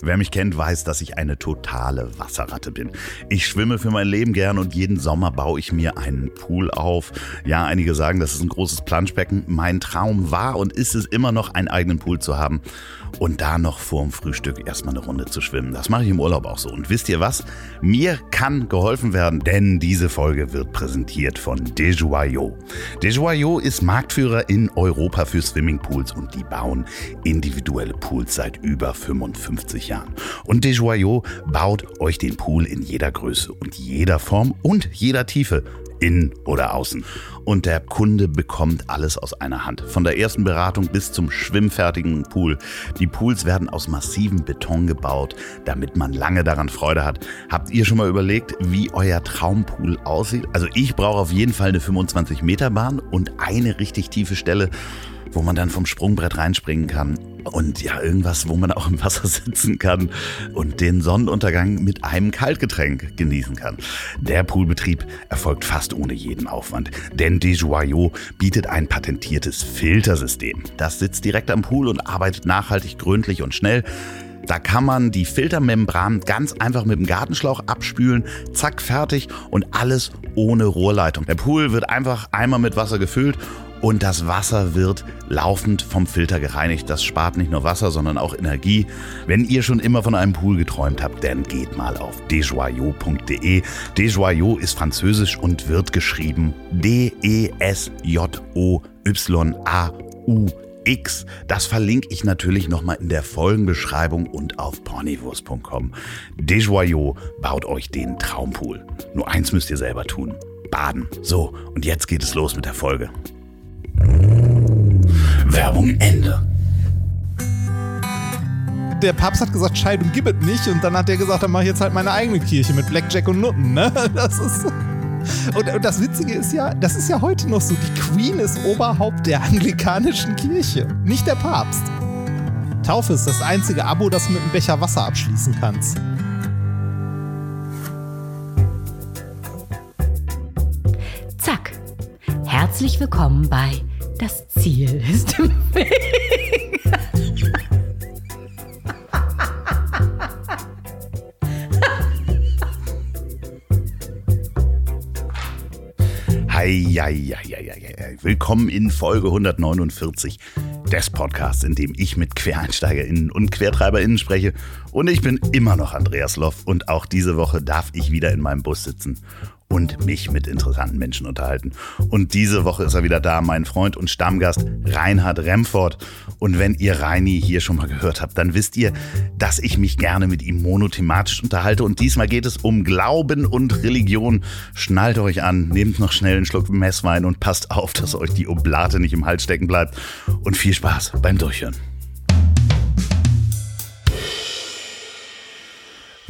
Wer mich kennt, weiß, dass ich eine totale Wasserratte bin. Ich schwimme für mein Leben gern und jeden Sommer baue ich mir einen Pool auf. Ja, einige sagen, das ist ein großes Planschbecken. Mein Traum war und ist es immer noch, einen eigenen Pool zu haben und da noch vorm Frühstück erstmal eine Runde zu schwimmen. Das mache ich im Urlaub auch so. Und wisst ihr was? Mir kann geholfen werden, denn diese Folge wird präsentiert von Dejoyaux. Dejoyaux ist Marktführer in Europa für Swimmingpools und die bauen individuelle Pools seit über 55 Jahren. Und Dejoyaux baut euch den Pool in jeder Größe und jeder Form und jeder Tiefe innen oder außen. Und der Kunde bekommt alles aus einer Hand. Von der ersten Beratung bis zum schwimmfertigen Pool. Die Pools werden aus massivem Beton gebaut, damit man lange daran Freude hat. Habt ihr schon mal überlegt, wie euer Traumpool aussieht? Also ich brauche auf jeden Fall eine 25 Meter Bahn und eine richtig tiefe Stelle wo man dann vom Sprungbrett reinspringen kann und ja, irgendwas, wo man auch im Wasser sitzen kann und den Sonnenuntergang mit einem Kaltgetränk genießen kann. Der Poolbetrieb erfolgt fast ohne jeden Aufwand, denn Desjoyaux bietet ein patentiertes Filtersystem. Das sitzt direkt am Pool und arbeitet nachhaltig, gründlich und schnell. Da kann man die Filtermembran ganz einfach mit dem Gartenschlauch abspülen, zack, fertig und alles ohne Rohrleitung. Der Pool wird einfach einmal mit Wasser gefüllt und das Wasser wird laufend vom Filter gereinigt. Das spart nicht nur Wasser, sondern auch Energie. Wenn ihr schon immer von einem Pool geträumt habt, dann geht mal auf desjoyaux.de. Desjoyaux ist französisch und wird geschrieben D-E-S-J-O-Y-A-U. X. Das verlinke ich natürlich nochmal in der Folgenbeschreibung und auf pornivus.com. Desjoyaux baut euch den Traumpool. Nur eins müsst ihr selber tun. Baden. So, und jetzt geht es los mit der Folge. Werbung Ende. Der Papst hat gesagt, Scheidung gibt es nicht und dann hat er gesagt, dann mache ich jetzt halt meine eigene Kirche mit Blackjack und Nutten. Ne? Das ist und, und, das Witzige ist ja, das ist ja heute noch so, die Queen ist Oberhaupt der anglikanischen Kirche, nicht der Papst. Taufe ist das einzige Abo, das du mit einem Becher Wasser abschließen kannst. Zack. Herzlich willkommen bei das Ziel ist im Weg. Hei, Willkommen in Folge 149 des Podcasts, in dem ich mit QuereinsteigerInnen und QuertreiberInnen spreche. Und ich bin immer noch Andreas Loff und auch diese Woche darf ich wieder in meinem Bus sitzen und mich mit interessanten Menschen unterhalten. Und diese Woche ist er wieder da, mein Freund und Stammgast Reinhard Remford. Und wenn ihr Reini hier schon mal gehört habt, dann wisst ihr, dass ich mich gerne mit ihm monothematisch unterhalte. Und diesmal geht es um Glauben und Religion. Schnallt euch an, nehmt noch schnell einen Schluck Messwein und passt auf, dass euch die Oblate nicht im Hals stecken bleibt. Und viel Spaß beim Durchhören.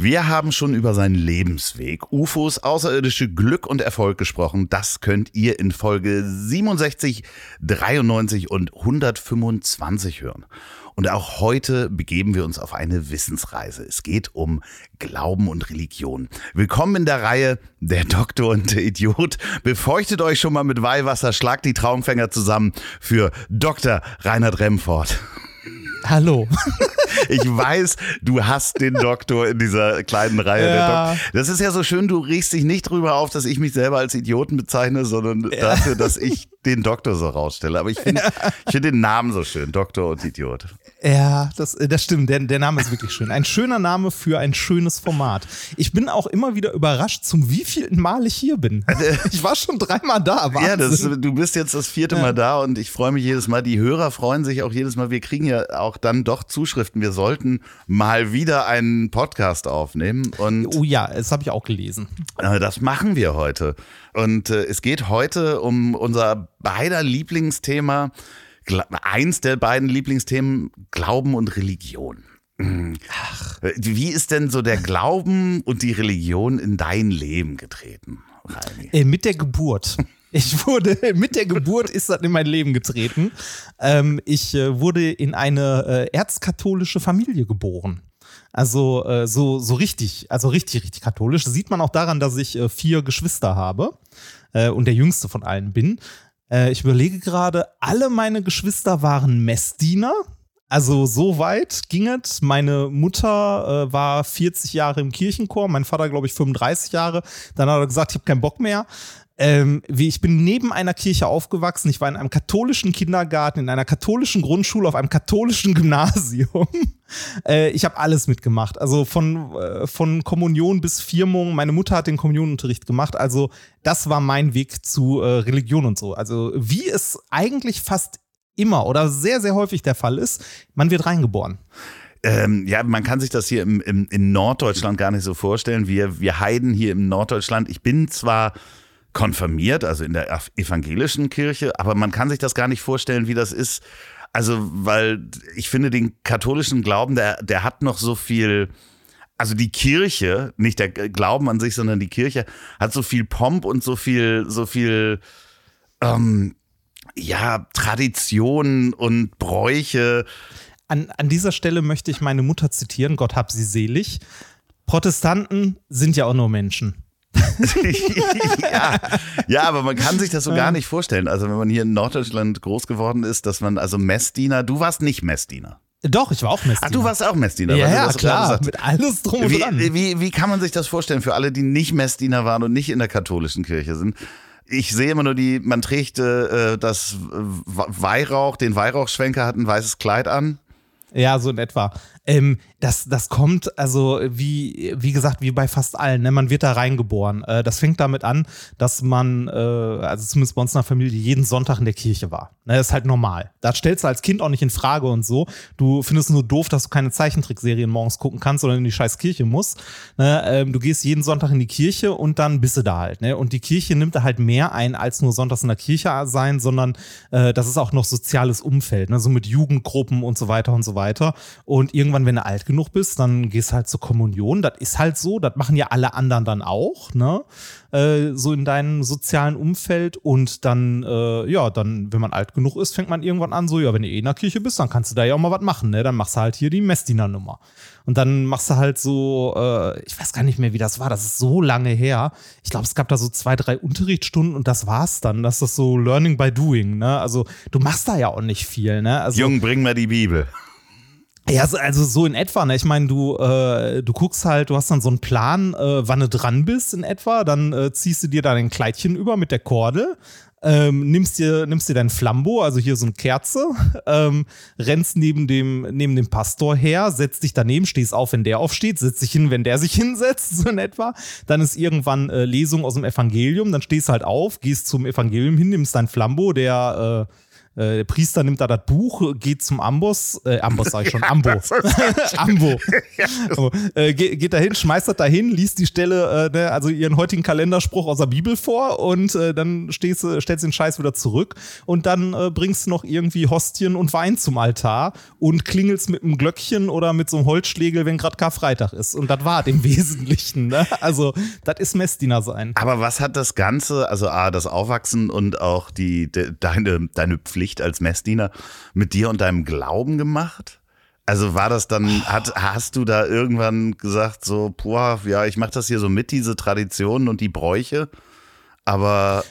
Wir haben schon über seinen Lebensweg, UFOs, außerirdische Glück und Erfolg gesprochen. Das könnt ihr in Folge 67, 93 und 125 hören. Und auch heute begeben wir uns auf eine Wissensreise. Es geht um Glauben und Religion. Willkommen in der Reihe Der Doktor und der Idiot. Befeuchtet euch schon mal mit Weihwasser, schlagt die Traumfänger zusammen für Dr. Reinhard Remford. Hallo. Ich weiß, du hast den Doktor in dieser kleinen Reihe. Ja. Das ist ja so schön, du riechst dich nicht drüber auf, dass ich mich selber als Idioten bezeichne, sondern ja. dafür, dass ich den Doktor so rausstelle. Aber ich finde ja. find den Namen so schön, Doktor und Idiot. Ja, das, das stimmt. Der, der Name ist wirklich schön. Ein schöner Name für ein schönes Format. Ich bin auch immer wieder überrascht, zum wievielten Mal ich hier bin. Ich war schon dreimal da. Wahnsinn. Ja, das, du bist jetzt das vierte Mal da und ich freue mich jedes Mal. Die Hörer freuen sich auch jedes Mal. Wir kriegen ja auch dann doch Zuschriften. Wir sollten mal wieder einen Podcast aufnehmen. Und oh ja, das habe ich auch gelesen. Äh, das machen wir heute. Und äh, es geht heute um unser beider Lieblingsthema eins der beiden Lieblingsthemen Glauben und Religion. Ach. Wie ist denn so der Glauben und die Religion in dein Leben getreten? Äh, mit der Geburt. Ich wurde mit der Geburt ist das in mein Leben getreten. Ähm, ich äh, wurde in eine äh, erzkatholische Familie geboren. Also so, so richtig, also richtig, richtig katholisch. Das sieht man auch daran, dass ich vier Geschwister habe und der jüngste von allen bin. Äh, ich überlege gerade, alle meine Geschwister waren Messdiener. Also so weit ging es. Meine Mutter äh, war 40 Jahre im Kirchenchor, mein Vater glaube ich 35 Jahre. Dann hat er gesagt, ich habe keinen Bock mehr. Ähm, ich bin neben einer Kirche aufgewachsen. Ich war in einem katholischen Kindergarten, in einer katholischen Grundschule, auf einem katholischen Gymnasium. äh, ich habe alles mitgemacht. Also von, äh, von Kommunion bis Firmung. Meine Mutter hat den Kommunionunterricht gemacht. Also das war mein Weg zu äh, Religion und so. Also wie es eigentlich fast immer oder sehr, sehr häufig der Fall ist, man wird reingeboren. Ähm, ja, man kann sich das hier im, im, in Norddeutschland gar nicht so vorstellen. Wir, wir Heiden hier im Norddeutschland. Ich bin zwar konfirmiert, also in der evangelischen Kirche, aber man kann sich das gar nicht vorstellen, wie das ist. Also, weil ich finde, den katholischen Glauben, der, der hat noch so viel, also die Kirche, nicht der Glauben an sich, sondern die Kirche hat so viel Pomp und so viel, so viel, ähm, ja, Traditionen und Bräuche. An, an dieser Stelle möchte ich meine Mutter zitieren, Gott hab sie selig. Protestanten sind ja auch nur Menschen. ja. ja, aber man kann sich das so gar nicht vorstellen. Also wenn man hier in Norddeutschland groß geworden ist, dass man also Messdiener, du warst nicht Messdiener. Doch, ich war auch Messdiener. Ach, du warst auch Messdiener. Ja, ja klar, mit alles drum und wie, dran. Wie, wie kann man sich das vorstellen für alle, die nicht Messdiener waren und nicht in der katholischen Kirche sind? Ich sehe immer nur die, man trägt äh, das Weihrauch, den Weihrauchschwenker hat ein weißes Kleid an. Ja, so in etwa. Ähm, das, das kommt, also wie, wie gesagt, wie bei fast allen, ne? man wird da reingeboren. Äh, das fängt damit an, dass man, äh, also zumindest bei uns in der Familie, jeden Sonntag in der Kirche war. Ne? Das ist halt normal. Das stellst du als Kind auch nicht in Frage und so. Du findest nur doof, dass du keine Zeichentrickserien morgens gucken kannst, sondern in die scheiß Kirche musst. Ne? Ähm, du gehst jeden Sonntag in die Kirche und dann bist du da halt. Ne? Und die Kirche nimmt da halt mehr ein, als nur sonntags in der Kirche sein, sondern äh, das ist auch noch soziales Umfeld, ne? so mit Jugendgruppen und so weiter und so weiter. Und irgendwann, wenn du alt genug bist, dann gehst halt zur Kommunion. Das ist halt so, das machen ja alle anderen dann auch, ne? Äh, so in deinem sozialen Umfeld. Und dann, äh, ja, dann, wenn man alt genug ist, fängt man irgendwann an, so, ja, wenn du eh in der Kirche bist, dann kannst du da ja auch mal was machen, ne? Dann machst du halt hier die Messdiener-Nummer. Und dann machst du halt so, äh, ich weiß gar nicht mehr, wie das war, das ist so lange her. Ich glaube, es gab da so zwei, drei Unterrichtsstunden und das war's dann. Das ist so Learning by Doing, ne? Also, du machst da ja auch nicht viel, ne? Also, Jung, bring mir die Bibel. Ja, also so in etwa. Ne? Ich meine, du, äh, du guckst halt, du hast dann so einen Plan, äh, wann du dran bist in etwa. Dann äh, ziehst du dir da dein Kleidchen über mit der Kordel. Ähm, nimmst dir nimmst dir dein Flambo, also hier so eine Kerze, ähm, rennst neben dem neben dem Pastor her, setzt dich daneben, stehst auf, wenn der aufsteht, setzt dich hin, wenn der sich hinsetzt, so in etwa. Dann ist irgendwann äh, Lesung aus dem Evangelium, dann stehst halt auf, gehst zum Evangelium hin, nimmst dein Flambo, der äh, der Priester nimmt da das Buch, geht zum Amboss, äh, Amboss sag ich schon, Ambo. Ambo. so, äh, geht, geht dahin, schmeißt das dahin, liest die Stelle, äh, ne, also ihren heutigen Kalenderspruch aus der Bibel vor und äh, dann stehst, stellst den Scheiß wieder zurück und dann äh, bringst du noch irgendwie Hostien und Wein zum Altar und klingelst mit einem Glöckchen oder mit so einem Holzschlägel, wenn gerade Karfreitag ist. Und das war im Wesentlichen. Ne? Also, das ist Messdiener sein. Aber was hat das Ganze, also A, das Aufwachsen und auch die, de, deine, deine Pflicht Pflicht als Messdiener mit dir und deinem Glauben gemacht? Also war das dann, hat, hast du da irgendwann gesagt, so, boah, ja, ich mache das hier so mit, diese Traditionen und die Bräuche, aber.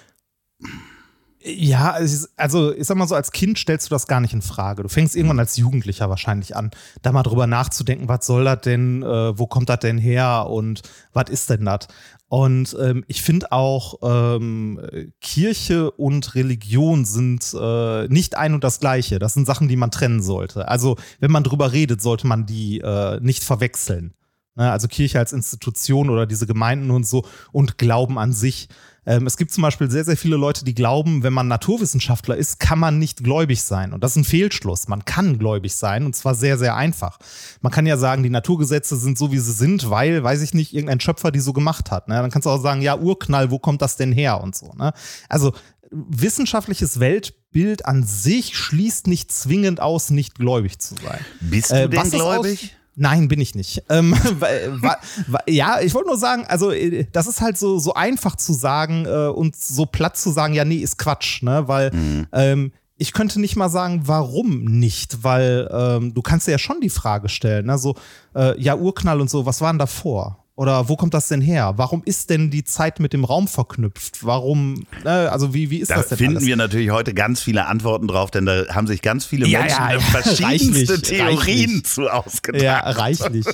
Ja, also ich sag mal so, als Kind stellst du das gar nicht in Frage. Du fängst irgendwann als Jugendlicher wahrscheinlich an, da mal drüber nachzudenken, was soll das denn, äh, wo kommt das denn her und was ist denn das? Und ähm, ich finde auch, ähm, Kirche und Religion sind äh, nicht ein und das gleiche. Das sind Sachen, die man trennen sollte. Also, wenn man drüber redet, sollte man die äh, nicht verwechseln. Ne? Also Kirche als Institution oder diese Gemeinden und so und Glauben an sich. Ähm, es gibt zum Beispiel sehr, sehr viele Leute, die glauben, wenn man Naturwissenschaftler ist, kann man nicht gläubig sein. Und das ist ein Fehlschluss. Man kann gläubig sein und zwar sehr, sehr einfach. Man kann ja sagen, die Naturgesetze sind so, wie sie sind, weil, weiß ich nicht, irgendein Schöpfer die so gemacht hat. Ne? Dann kannst du auch sagen, ja, Urknall, wo kommt das denn her und so. Ne? Also wissenschaftliches Weltbild an sich schließt nicht zwingend aus, nicht gläubig zu sein. Bist du äh, denn gläubig? Nein, bin ich nicht. Ähm, wa, wa, ja, ich wollte nur sagen, also äh, das ist halt so, so einfach zu sagen äh, und so platt zu sagen, ja, nee, ist Quatsch, ne? Weil mhm. ähm, ich könnte nicht mal sagen, warum nicht, weil ähm, du kannst ja schon die Frage stellen, ne? So, äh, ja, Urknall und so, was waren davor? Oder wo kommt das denn her? Warum ist denn die Zeit mit dem Raum verknüpft? Warum, äh, also wie, wie ist da das denn? finden alles? wir natürlich heute ganz viele Antworten drauf, denn da haben sich ganz viele Ja, Menschen ja, ja. verschiedenste Reichlich, Theorien reichlich. zu ausgedacht. Ja, reichlich.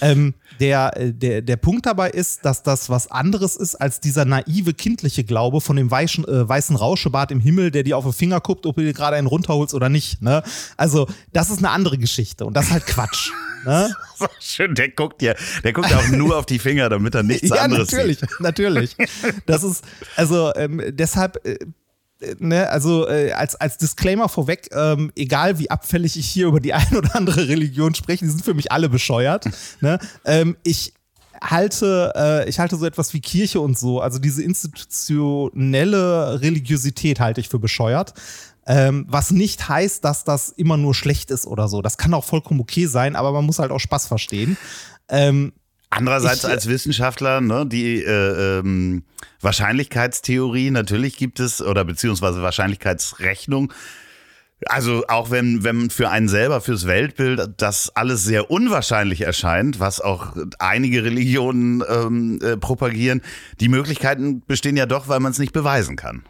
ähm, der, äh, der, der Punkt dabei ist, dass das was anderes ist als dieser naive kindliche Glaube von dem weißen, äh, weißen Rauschebart im Himmel, der dir auf den Finger guckt, ob du dir gerade einen runterholst oder nicht. Ne? Also, das ist eine andere Geschichte und das ist halt Quatsch. Ne? So schön, der guckt ja, der guckt auch nur auf die Finger, damit er nichts Ja, anderes natürlich, sieht. natürlich. Das ist, also ähm, deshalb, äh, äh, ne, also äh, als, als Disclaimer vorweg, ähm, egal wie abfällig ich hier über die eine oder andere Religion spreche, die sind für mich alle bescheuert. ne? ähm, ich halte, äh, ich halte so etwas wie Kirche und so, also diese institutionelle Religiosität halte ich für bescheuert. Ähm, was nicht heißt, dass das immer nur schlecht ist oder so. Das kann auch vollkommen okay sein, aber man muss halt auch Spaß verstehen. Ähm, Andererseits Ich- als Wissenschaftler, ne, die äh, ähm, Wahrscheinlichkeitstheorie, natürlich gibt es, oder beziehungsweise Wahrscheinlichkeitsrechnung. Also auch wenn, wenn für einen selber, fürs Weltbild, das alles sehr unwahrscheinlich erscheint, was auch einige Religionen ähm, äh, propagieren, die Möglichkeiten bestehen ja doch, weil man es nicht beweisen kann.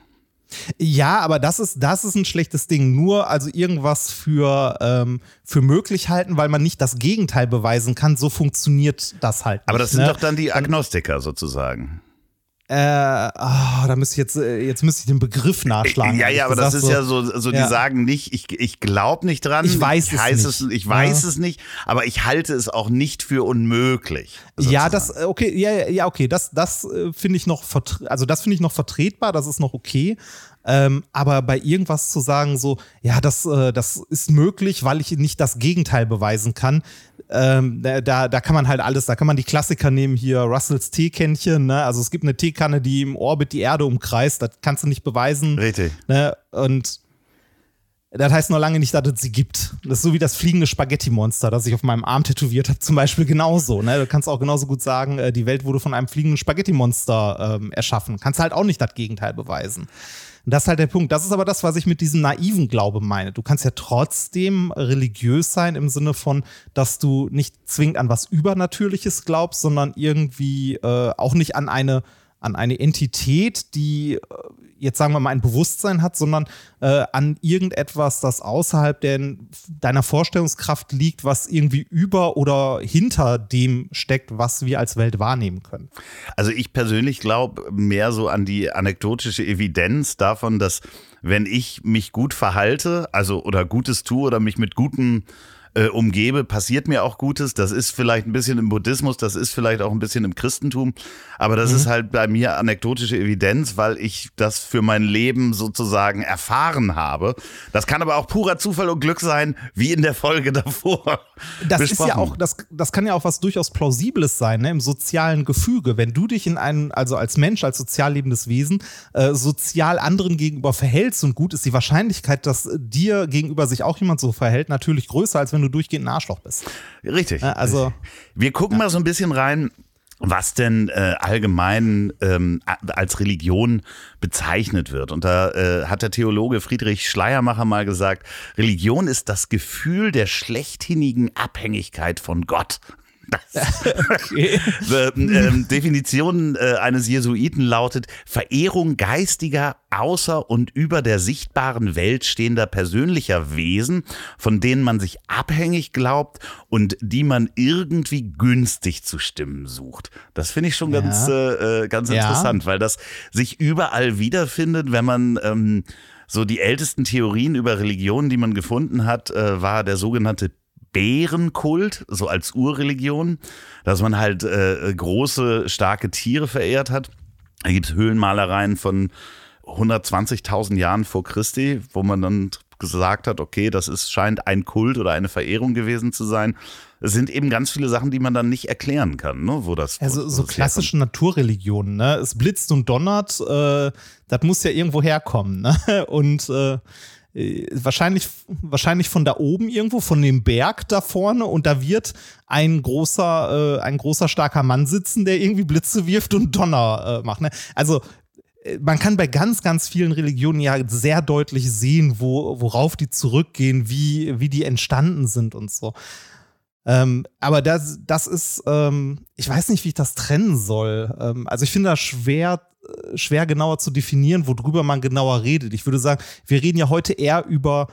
Ja, aber das ist, das ist ein schlechtes Ding. Nur also irgendwas für, ähm, für möglich halten, weil man nicht das Gegenteil beweisen kann. So funktioniert das halt. Aber nicht, das sind ne? doch dann die Agnostiker sozusagen. Äh, ah, da müsste ich jetzt, äh, jetzt müsste ich den Begriff nachschlagen. Ja, ja, aber das ist ja so, so die Ja. sagen nicht, ich, ich glaube nicht dran. Ich weiß es heiß nicht. ich weiß Ja. es nicht, aber ich halte es auch nicht für unmöglich. Ja, sozusagen. das, äh, okay, ja, ja, ja, okay, das, das äh, finde ich noch, also das finde ich noch vertretbar, das ist noch okay. Ähm, aber bei irgendwas zu sagen, so, ja, das, äh, das ist möglich, weil ich nicht das Gegenteil beweisen kann, ähm, da, da kann man halt alles, da kann man die Klassiker nehmen, hier Russells Teekännchen, ne? Also es gibt eine Teekanne, die im Orbit die Erde umkreist, das kannst du nicht beweisen. Richtig. Ne? Und das heißt noch lange nicht, dass es sie gibt. Das ist so wie das fliegende Spaghetti-Monster, das ich auf meinem Arm tätowiert habe, zum Beispiel genauso. Ne? Du kannst auch genauso gut sagen, äh, die Welt wurde von einem fliegenden Spaghetti-Monster ähm, erschaffen. Kannst halt auch nicht das Gegenteil beweisen. Und das ist halt der Punkt. Das ist aber das, was ich mit diesem naiven Glaube meine. Du kannst ja trotzdem religiös sein im Sinne von, dass du nicht zwingend an was Übernatürliches glaubst, sondern irgendwie äh, auch nicht an eine an eine Entität, die äh, jetzt sagen wir mal ein Bewusstsein hat, sondern äh, an irgendetwas, das außerhalb der, deiner Vorstellungskraft liegt, was irgendwie über oder hinter dem steckt, was wir als Welt wahrnehmen können. Also ich persönlich glaube mehr so an die anekdotische Evidenz davon, dass wenn ich mich gut verhalte, also oder Gutes tue oder mich mit Gutem äh, umgebe, passiert mir auch Gutes. Das ist vielleicht ein bisschen im Buddhismus, das ist vielleicht auch ein bisschen im Christentum, aber das ist halt bei mir anekdotische Evidenz, weil ich das für mein Leben sozusagen erfahren habe. Das kann aber auch purer Zufall und Glück sein, wie in der Folge davor. Das ist ja besprochen. auch, das, das kann ja auch was durchaus Plausibles sein, ne, im sozialen Gefüge. Wenn du dich in einen, also als Mensch, als sozial lebendes Wesen, äh, sozial anderen gegenüber verhältst und gut ist die Wahrscheinlichkeit, dass dir gegenüber sich auch jemand so verhält, natürlich größer, als wenn du durchgehend ein Arschloch bist. Richtig. Ja, also- wir gucken mal so ein bisschen rein, was denn äh, allgemein ähm, als Religion bezeichnet wird. Und da äh, hat der Theologe Friedrich Schleiermacher mal gesagt, Religion ist das Gefühl der schlechthinigen Abhängigkeit von Gott. Okay. Ähm, Definition äh, eines Jesuiten lautet Verehrung geistiger, außer und über der sichtbaren Welt stehender persönlicher Wesen, von denen man sich abhängig glaubt und die man irgendwie günstig zu stimmen sucht. Das finde ich schon Ja. ganz, äh, äh, ganz Ja. interessant, weil das sich überall wiederfindet, wenn man ähm, so die ältesten Theorien über Religionen, die man gefunden hat, äh, war der sogenannte Bärenkult, so als Urreligion, dass man halt äh, große, starke Tiere verehrt hat. Da gibt es Höhlenmalereien von 120.000 Jahren vor Christi, wo man dann gesagt hat, okay, das ist, scheint ein Kult oder eine Verehrung gewesen zu sein. Es sind eben ganz viele Sachen, die man dann nicht erklären kann, ne, wo das Also wo so das klassische Naturreligionen, ne? Es blitzt und donnert, äh, das muss ja irgendwo herkommen, ne? Und äh, äh, wahrscheinlich, wahrscheinlich von da oben irgendwo, von dem Berg da vorne und da wird ein großer, äh, ein großer, starker Mann sitzen, der irgendwie Blitze wirft und Donner äh, macht. Ne? Also äh, man kann bei ganz, ganz vielen Religionen ja sehr deutlich sehen, wo, worauf die zurückgehen, wie, wie die entstanden sind und so. Ähm, aber das, das ist, ähm, ich weiß nicht, wie ich das trennen soll. Ähm, also ich finde das schwer, äh, schwer genauer zu definieren, worüber man genauer redet. Ich würde sagen, wir reden ja heute eher über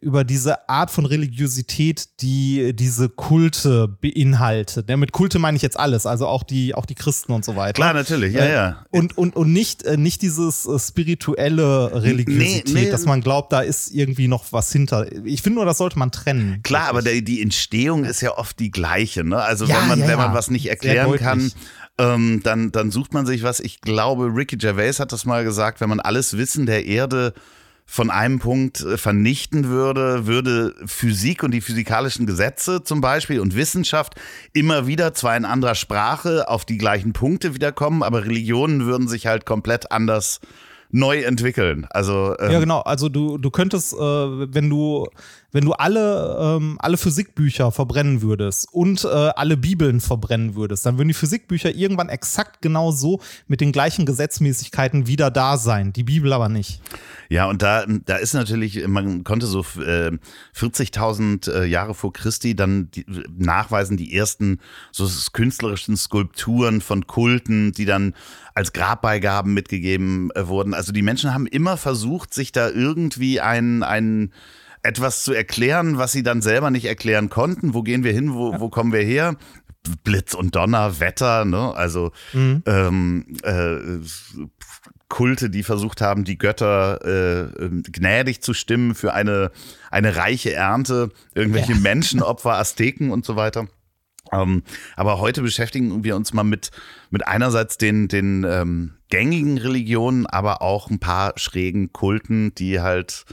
über diese Art von Religiosität, die diese Kulte beinhaltet. Ja, mit Kulte meine ich jetzt alles, also auch die, auch die Christen und so weiter. Klar, natürlich, ja, Äh, ja. Und, und, und nicht, äh, nicht dieses äh, spirituelle Religiosität, Nee, nee. dass man glaubt, da ist irgendwie noch was hinter. Ich finde nur, das sollte man trennen. Klar, aber der, die Entstehung ist ja oft die gleiche. Ne? Also Ja, wenn man, ja, wenn man was nicht erklären kann, ähm, dann, dann sucht man sich was. Ich glaube, Ricky Gervais hat das mal gesagt, wenn man alles Wissen der Erde von einem Punkt äh, vernichten würde, würde Physik und die physikalischen Gesetze zum Beispiel und Wissenschaft immer wieder, zwar in anderer Sprache, auf die gleichen Punkte wiederkommen, aber Religionen würden sich halt komplett anders neu entwickeln. Also ähm, Ja, genau. Also du, du könntest, äh, wenn du, wenn du alle, ähm, alle Physikbücher verbrennen würdest und äh, alle Bibeln verbrennen würdest, dann würden die Physikbücher irgendwann exakt genau so mit den gleichen Gesetzmäßigkeiten wieder da sein. Die Bibel aber nicht. Ja, und da, da ist natürlich, man konnte so äh, 40.000 äh, Jahre vor Christi dann die, nachweisen, die ersten so künstlerischen Skulpturen von Kulten, die dann als Grabbeigaben mitgegeben äh, wurden. Also die Menschen haben immer versucht, sich da irgendwie ein, ein etwas zu erklären, was sie dann selber nicht erklären konnten. Wo gehen wir hin? Wo, wo kommen wir her? Blitz und Donner, Wetter, ne? Also ähm, äh, Kulte, die versucht haben, die Götter äh, ähm, gnädig zu stimmen für eine, eine reiche Ernte, irgendwelche Ja. Menschenopfer, Azteken und so weiter. Ähm, aber heute beschäftigen wir uns mal mit, mit einerseits den, den ähm, gängigen Religionen, aber auch ein paar schrägen Kulten, die halt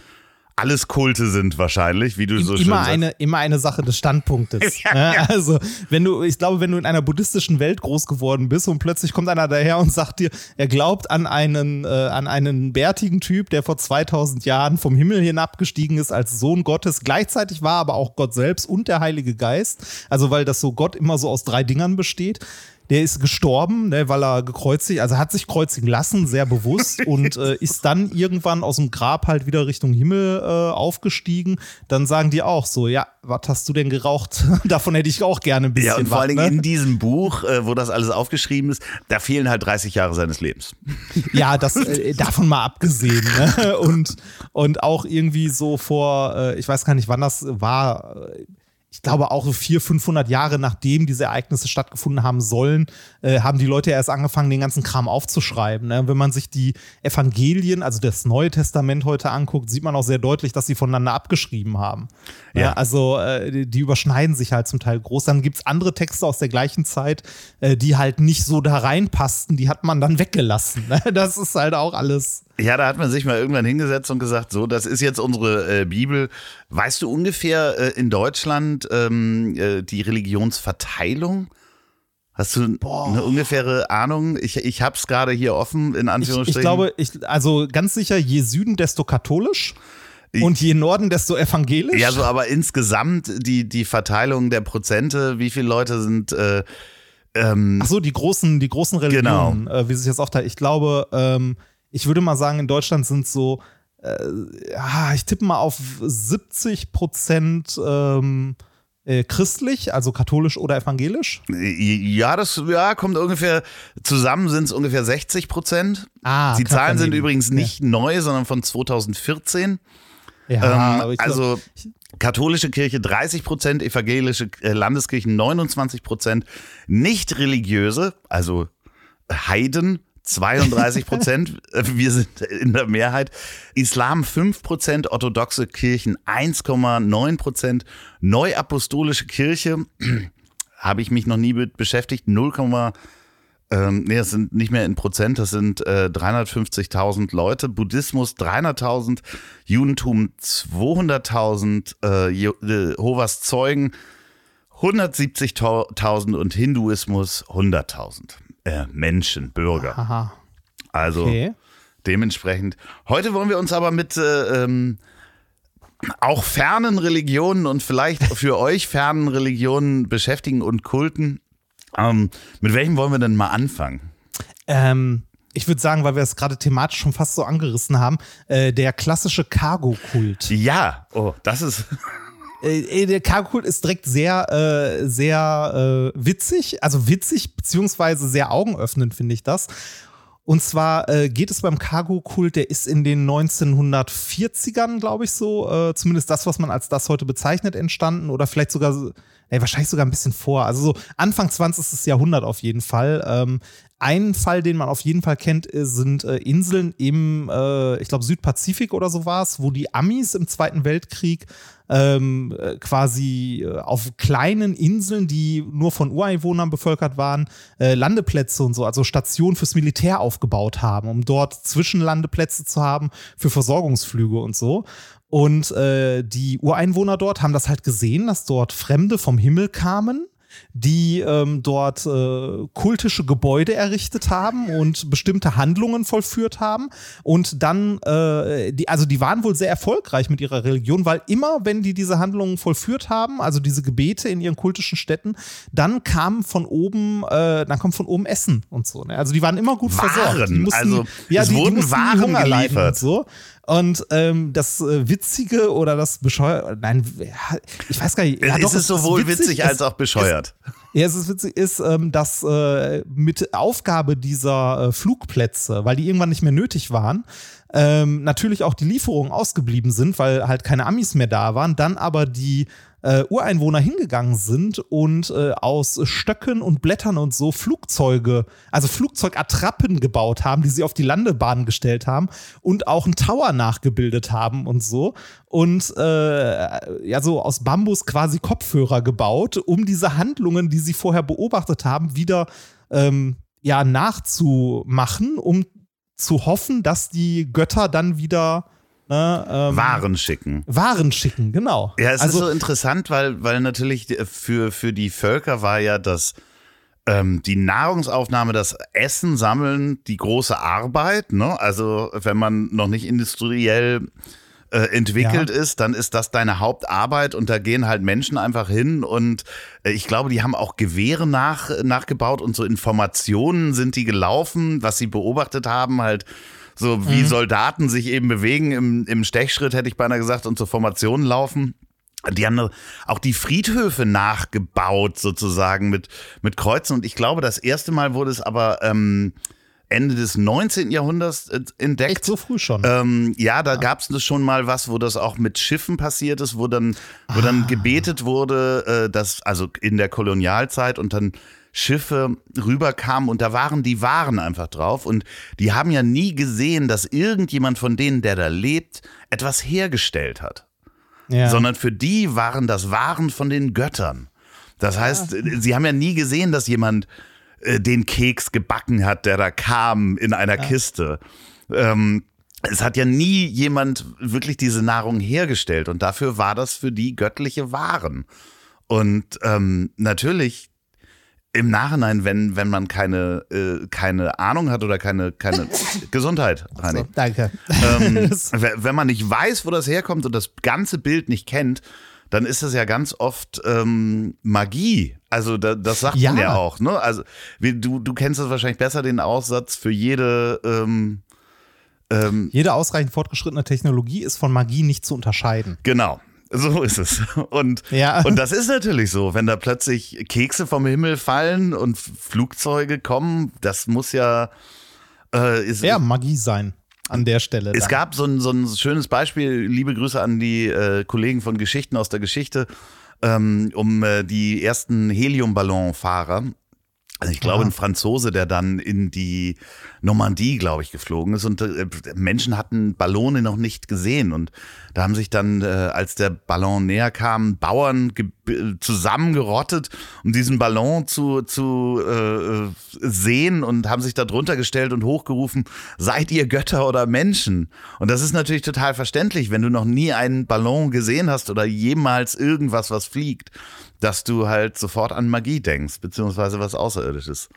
alles Kulte sind wahrscheinlich, wie du so schön immer sagst. eine, immer eine Sache des Standpunktes. Ja, ja. Also, wenn du, ich glaube, wenn du in einer buddhistischen Welt groß geworden bist und plötzlich kommt einer daher und sagt dir, er glaubt an einen, äh, an einen bärtigen Typ, der vor 2000 Jahren vom Himmel hinabgestiegen ist als Sohn Gottes, gleichzeitig war aber auch Gott selbst und der Heilige Geist. Also, weil das so Gott immer so aus drei Dingern besteht. Der ist gestorben, ne, weil er gekreuzigt, also hat sich kreuzigen lassen, sehr bewusst und äh, ist dann irgendwann aus dem Grab halt wieder Richtung Himmel äh, aufgestiegen. Dann sagen die auch so, ja, was hast du denn geraucht? Davon hätte ich auch gerne ein bisschen Ja, und vor allen Dingen ne? in diesem Buch, äh, wo das alles aufgeschrieben ist, da fehlen halt 30 Jahre seines Lebens. Ja, das äh, davon mal abgesehen. Ne? Und, und auch irgendwie so vor, äh, ich weiß gar nicht, wann das war. Ich glaube auch so 400, 500 Jahre nachdem diese Ereignisse stattgefunden haben sollen, äh, haben die Leute erst angefangen, den ganzen Kram aufzuschreiben. Ne? Wenn man sich die Evangelien, also das Neue Testament heute anguckt, sieht man auch sehr deutlich, dass sie voneinander abgeschrieben haben. Ja. Ja. Also äh, die- die überschneiden sich halt zum Teil groß. Dann gibt es andere Texte aus der gleichen Zeit, äh, die halt nicht so da reinpassten, die hat man dann weggelassen. Ne? Das ist halt auch alles. Ja, da hat man sich mal irgendwann hingesetzt und gesagt, so, das ist jetzt unsere äh, Bibel. Weißt du ungefähr äh, in Deutschland ähm, äh, die Religionsverteilung? Hast du eine ungefähre Ahnung? Ich, ich habe es gerade hier offen, in Ich, Anführungsstrichen. ich glaube, ich, also ganz sicher, je Süden, desto katholisch. Und je Norden, desto evangelisch. Ja, so, aber insgesamt die, die Verteilung der Prozente, wie viele Leute sind äh, ähm, Ach so, die großen, die großen Religionen, äh, wie sich das aufteilt. Ich glaube, ähm, ich würde mal sagen, in Deutschland sind so, äh, ja, ich tippe mal auf 70 Prozent ähm, äh, christlich, also katholisch oder evangelisch. Ja, das ja, kommt ungefähr zusammen sind es ungefähr 60 Prozent. Ah, Die Zahlen sind übrigens nicht neu, sondern von 2014. Ja, ähm, aber ich glaub- also katholische Kirche 30 Prozent, evangelische äh, Landeskirchen 29 Prozent, nicht religiöse, also Heiden 32 Prozent, äh, wir sind in der Mehrheit, Islam 5 Prozent, orthodoxe Kirchen 1,9 Prozent, neuapostolische Kirche habe ich mich noch nie mit beschäftigt, 0, ähm, nee, das sind nicht mehr in Prozent, das sind äh, 350.000 Leute. Buddhismus 300.000, Judentum 200.000, äh, Je- Jehovas Zeugen 170.000 und Hinduismus 100.000 äh, Menschen, Bürger. Aha, Also okay. dementsprechend. Heute wollen wir uns aber mit äh, ähm, auch fernen Religionen und vielleicht für euch fernen Religionen beschäftigen und Kulten. Ähm, mit welchem wollen wir denn mal anfangen? Ähm, ich würde sagen, weil wir es gerade thematisch schon fast so angerissen haben, äh, der klassische Cargo-Kult. Ja, oh, das ist. Äh, der Cargo-Kult ist direkt sehr, äh, sehr äh, witzig, also witzig, beziehungsweise sehr augenöffnend, finde ich das. Und zwar äh, geht es beim Cargo-Kult, der ist in den 1940ern, glaube ich so, äh, zumindest das, was man als das heute bezeichnet, entstanden oder vielleicht sogar, nee, wahrscheinlich sogar ein bisschen vor. Also so Anfang 20. Jahrhundert auf jeden Fall. Ähm, ein Fall, den man auf jeden Fall kennt, äh, sind äh, Inseln im, äh, ich glaube, Südpazifik oder so war es, wo die Amis im Zweiten Weltkrieg ähm, äh, quasi auf kleinen Inseln, die nur von Ureinwohnern bevölkert waren, äh, Landeplätze und so, also Stationen fürs Militär aufgebaut haben, um dort Zwischenlandeplätze zu haben für Versorgungsflüge und so. Und äh, die Ureinwohner dort haben das halt gesehen, dass dort Fremde vom Himmel kamen die ähm, dort äh, kultische Gebäude errichtet haben und bestimmte Handlungen vollführt haben. Und dann, äh, die, also die waren wohl sehr erfolgreich mit ihrer Religion, weil immer, wenn die diese Handlungen vollführt haben, also diese Gebete in ihren kultischen Städten, dann kam von oben, äh, dann kommt von oben Essen und so. Ne? Also die waren immer gut Waren. versorgt. Die mussten, Also, ja, es die, wurden die mussten Waren geliefert. Und so. Und ähm, das äh, Witzige oder das Bescheuerte, nein, ich weiß gar nicht. Ja, es doch, ist sowohl witzig, witzig es- als auch bescheuert. ja, es ist witzig, ist, ähm, dass äh, mit Aufgabe dieser äh, Flugplätze, weil die irgendwann nicht mehr nötig waren, ähm, natürlich auch die Lieferungen ausgeblieben sind, weil halt keine Amis mehr da waren, dann aber die äh, Ureinwohner hingegangen sind und äh, aus Stöcken und Blättern und so Flugzeuge, also Flugzeugattrappen gebaut haben, die sie auf die Landebahn gestellt haben und auch einen Tower nachgebildet haben und so. Und äh, ja, so aus Bambus quasi Kopfhörer gebaut, um diese Handlungen, die sie vorher beobachtet haben, wieder ähm, ja, nachzumachen, um zu hoffen, dass die Götter dann wieder ne, ähm, Waren schicken. Waren schicken, genau. Ja, es also, ist so interessant, weil, weil natürlich für, für die Völker war ja das, ähm, die Nahrungsaufnahme, das Essen sammeln, die große Arbeit. Ne? Also wenn man noch nicht industriell äh, entwickelt ist, dann ist das deine Hauptarbeit und da gehen halt Menschen einfach hin und äh, ich glaube, die haben auch Gewehre nach, nachgebaut und so Informationen sind die gelaufen, was sie beobachtet haben, halt so wie Soldaten sich eben bewegen im, im Stechschritt, hätte ich beinahe gesagt, und zur Formation laufen. Die haben auch die Friedhöfe nachgebaut, sozusagen mit, mit Kreuzen. Und ich glaube, das erste Mal wurde es aber ähm, Ende des 19. Jahrhunderts äh, entdeckt. echt so früh schon. Ähm, ja, da gab es schon mal was, wo das auch mit Schiffen passiert ist, wo dann, wo Ah. dann gebetet wurde, äh, dass, also in der Kolonialzeit und dann Schiffe rüberkamen und da waren die Waren einfach drauf und die haben ja nie gesehen, dass irgendjemand von denen, der da lebt, etwas hergestellt hat ja. sondern für die waren das Waren von den Göttern. Das heißt, äh, sie haben ja nie gesehen, dass jemand äh, den Keks gebacken hat, der da kam in einer Kiste. Ähm, es hat ja nie jemand wirklich diese Nahrung hergestellt und dafür war das für die göttliche Waren. Und ähm, natürlich im Nachhinein, wenn, wenn man keine, äh, keine Ahnung hat oder keine, keine Gesundheit, Reini. so, danke. Ähm, wenn man nicht weiß, wo das herkommt und das ganze Bild nicht kennt, dann ist das ja ganz oft ähm, Magie. Also da, das sagt man Ja. ja auch. Ne? Also wie, du, du kennst das wahrscheinlich besser, den Aussatz für jede ähm, ähm, Jede ausreichend fortgeschrittene Technologie ist von Magie nicht zu unterscheiden. Genau. So ist es. Und, Ja. und das ist natürlich so, wenn da plötzlich Kekse vom Himmel fallen und Flugzeuge kommen, das muss ja. Äh, ist, Ja, Magie sein an der Stelle. Es dann. gab so ein, so ein schönes Beispiel, liebe Grüße an die äh, Kollegen von Geschichten aus der Geschichte, ähm, um äh, die ersten Heliumballonfahrer. Also ich glaube, Ah. ein Franzose, der dann in die Normandie, glaube ich, geflogen ist. Und äh, Menschen hatten Ballone noch nicht gesehen. Und da haben sich dann, äh, als der Ballon näher kam, Bauern ge zusammengerottet, um diesen Ballon zu, zu äh, sehen und haben sich da drunter gestellt und hochgerufen, seid ihr Götter oder Menschen? Und das ist natürlich total verständlich, wenn du noch nie einen Ballon gesehen hast oder jemals irgendwas, was fliegt, dass du halt sofort an Magie denkst, beziehungsweise was Außerirdisches.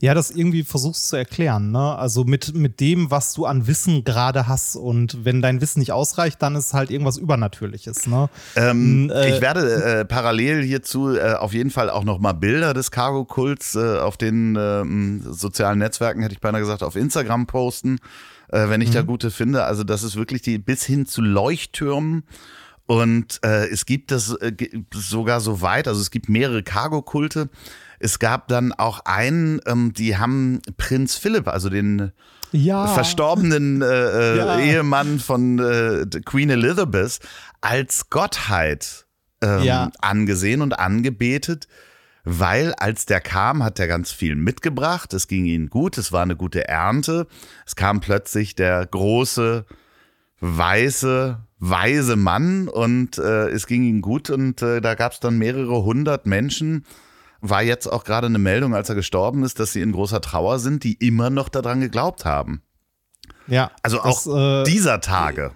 Ja, das irgendwie versuchst zu erklären, ne? Also mit, mit dem, was du an Wissen gerade hast. Und wenn dein Wissen nicht ausreicht, dann ist halt irgendwas Übernatürliches, ne? Ähm, äh, ich werde äh, parallel hierzu äh, auf jeden Fall auch noch mal Bilder des Cargo-Kults äh, auf den ähm, sozialen Netzwerken, hätte ich beinahe gesagt, auf Instagram posten, äh, wenn ich Mhm. da gute finde. Also das ist wirklich die bis hin zu Leuchttürmen Und äh, es gibt das äh, sogar so weit, also es gibt mehrere Cargo-Kulte. Es gab dann auch einen, ähm, die haben Prinz Philipp, also den Ja. verstorbenen äh, äh, Ja. Ehemann von äh, Queen Elizabeth, als Gottheit ähm, Ja. angesehen und angebetet. Weil als der kam, hat er ganz viel mitgebracht. Es ging ihnen gut, es war eine gute Ernte. Es kam plötzlich der große, weiße, weise Mann und äh, es ging ihnen gut und äh, da gab es dann mehrere hundert Menschen. War jetzt auch gerade eine Meldung, als er gestorben ist, dass sie in großer Trauer sind, die immer noch daran geglaubt haben. Ja. Also auch Das, äh, dieser Tage.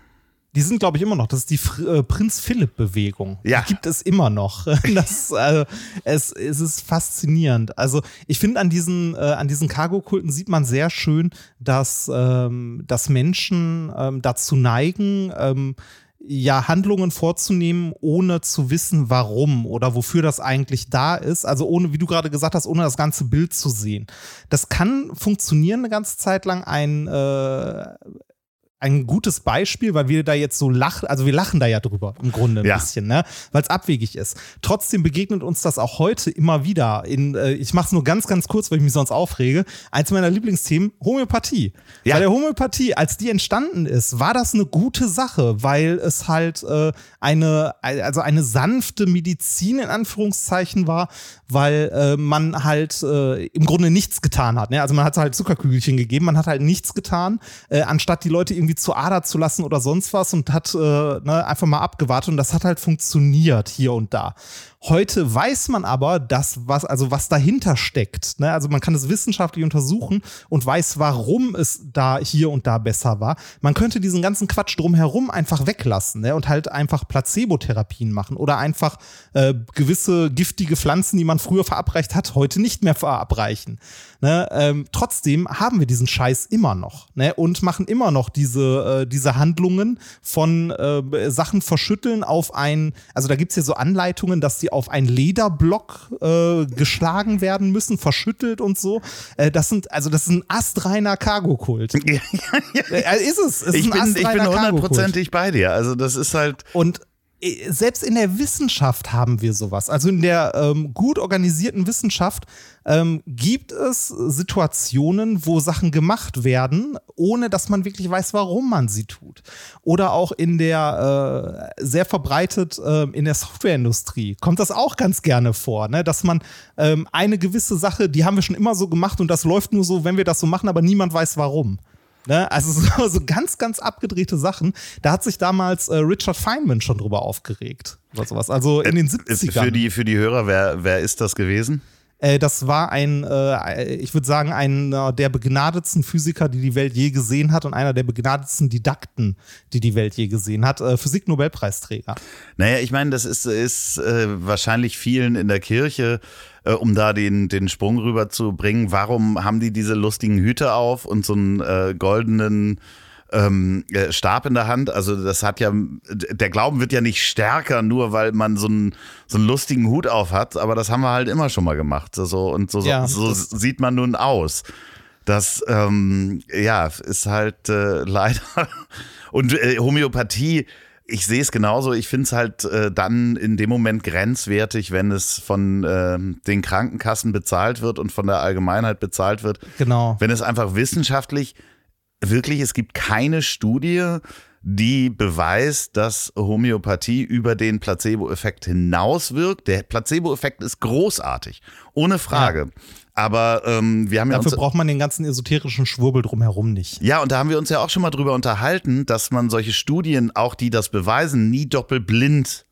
Die sind, glaube ich, immer noch. Das ist die äh, Prinz Philipp-Bewegung. Ja. Die gibt es immer noch. Das, äh, es, es ist faszinierend. Also ich finde, an diesen, äh, an diesen Cargo-Kulten sieht man sehr schön, dass, ähm, dass Menschen ähm, dazu neigen, ähm, ja, Handlungen vorzunehmen, ohne zu wissen, warum oder wofür das eigentlich da ist. Also ohne, wie du gerade gesagt hast, ohne das ganze Bild zu sehen. Das kann funktionieren eine ganze Zeit lang. Ein, äh, ein gutes Beispiel, weil wir da jetzt so lachen, also wir lachen da ja drüber im Grunde ein Ja. bisschen, ne? weil es abwegig ist. Trotzdem begegnet uns das auch heute immer wieder. In, äh, ich mache es nur ganz, ganz kurz, weil ich mich sonst aufrege. Eins meiner Lieblingsthemen, Homöopathie. Ja. Bei der Homöopathie, als die entstanden ist, war das eine gute Sache, weil es halt äh, eine, also eine sanfte Medizin in Anführungszeichen war, weil äh, man halt äh, im Grunde nichts getan hat. Ne? Also man hat halt Zuckerkügelchen gegeben, man hat halt nichts getan, äh, anstatt die Leute irgendwie zur Ader zu lassen oder sonst was und hat äh, ne, einfach mal abgewartet und das hat halt funktioniert hier und da. Heute weiß man aber, dass was, also was dahinter steckt. Ne? Also man kann es wissenschaftlich untersuchen und weiß, warum es da hier und da besser war. Man könnte diesen ganzen Quatsch drumherum einfach weglassen ne? und halt einfach Placebotherapien machen oder einfach äh, gewisse giftige Pflanzen, die man früher verabreicht hat, heute nicht mehr verabreichen. Ne? Ähm, trotzdem haben wir diesen Scheiß immer noch ne? und machen immer noch diese, äh, diese Handlungen von äh, Sachen verschütteln auf ein, also da gibt es ja so Anleitungen, dass die auf einen Lederblock äh, geschlagen werden müssen, verschüttelt und so. Äh, das sind, also das ist ein astreiner Cargo-Kult. Äh, ist es. es ist Ich bin, ich bin hundertprozentig bei dir. Also das ist halt, Und selbst in der Wissenschaft haben wir sowas. Also in der ähm, gut organisierten Wissenschaft ähm, gibt es Situationen, wo Sachen gemacht werden, ohne dass man wirklich weiß, warum man sie tut. Oder auch in der äh, sehr verbreitet ähm, in der Softwareindustrie kommt das auch ganz gerne vor, ne? dass man ähm, eine gewisse Sache, die haben wir schon immer so gemacht und das läuft nur so, wenn wir das so machen, aber niemand weiß warum. Ne? Also so, so ganz, ganz abgedrehte Sachen. Da hat sich damals äh, Richard Feynman schon drüber aufgeregt. Oder sowas. Also in den 70ern. für die, für die Hörer, wer, wer ist das gewesen? Äh, das war ein, äh, ich würde sagen, einer der begnadetsten Physiker, die die Welt je gesehen hat und einer der begnadetsten Didakten, die die Welt je gesehen hat. Äh, Physik-Nobelpreisträger. Naja, ich meine, das ist, ist äh, wahrscheinlich vielen in der Kirche, äh, um da den, den Sprung rüber zu bringen. Warum haben die diese lustigen Hüte auf und so einen äh, goldenen ähm, äh, Stab in der Hand? Also das hat ja, der Glauben wird ja nicht stärker, nur weil man so einen, so einen lustigen Hut auf hat. Aber das haben wir halt immer schon mal gemacht. So, und so, Ja, so das- sieht man nun aus. Das, ähm, ja, ist halt äh, leider. Und äh, Homöopathie, ich sehe es genauso. Ich finde es halt äh, dann in dem Moment grenzwertig, wenn es von ähm, den Krankenkassen bezahlt wird und von der Allgemeinheit bezahlt wird. Genau. Wenn es einfach wissenschaftlich wirklich, es gibt keine Studie, die beweist, dass Homöopathie über den Placebo-Effekt hinaus wirkt. Der Placebo-Effekt ist großartig, ohne Frage. Aber ähm, wir haben ja Dafür braucht man den ganzen esoterischen Schwurbel drumherum nicht. ja, und da haben wir uns ja auch schon mal drüber unterhalten, dass man solche Studien, auch die das beweisen, nie doppelblind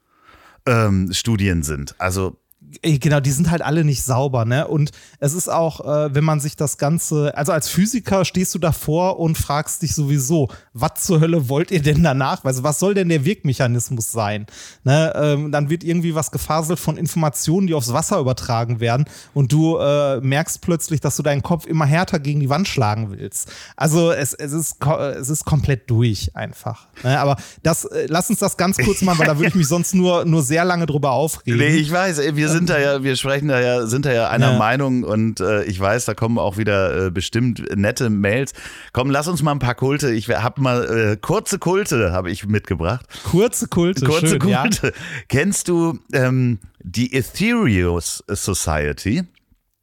ähm, Studien sind. Also Genau, die sind halt alle nicht sauber, ne? Und es ist auch, äh, wenn man sich das Ganze, also als Physiker stehst du davor und fragst dich sowieso, was zur Hölle wollt ihr denn danach? Also was soll denn der Wirkmechanismus sein? Ne? Ähm, dann wird irgendwie was gefaselt von Informationen, die aufs Wasser übertragen werden und du äh, merkst plötzlich, dass du deinen Kopf immer härter gegen die Wand schlagen willst. Also es, es, ist, es ist komplett durch einfach. Ne? Aber das, äh, lass uns das ganz kurz machen, weil da würde ich mich sonst nur, nur sehr lange drüber aufregen. Nee, ich weiß, wir sind sind da ja, wir sprechen da ja, sind da ja einer Ja. Meinung und äh, ich weiß, da kommen auch wieder äh, bestimmt nette Mails. Komm, lass uns mal ein paar Kulte. Ich habe mal äh, kurze Kulte habe ich mitgebrabt. Kurze Kulte, Kurze schön, ja. Kulte. Kennst du ähm, die Ethereus Society?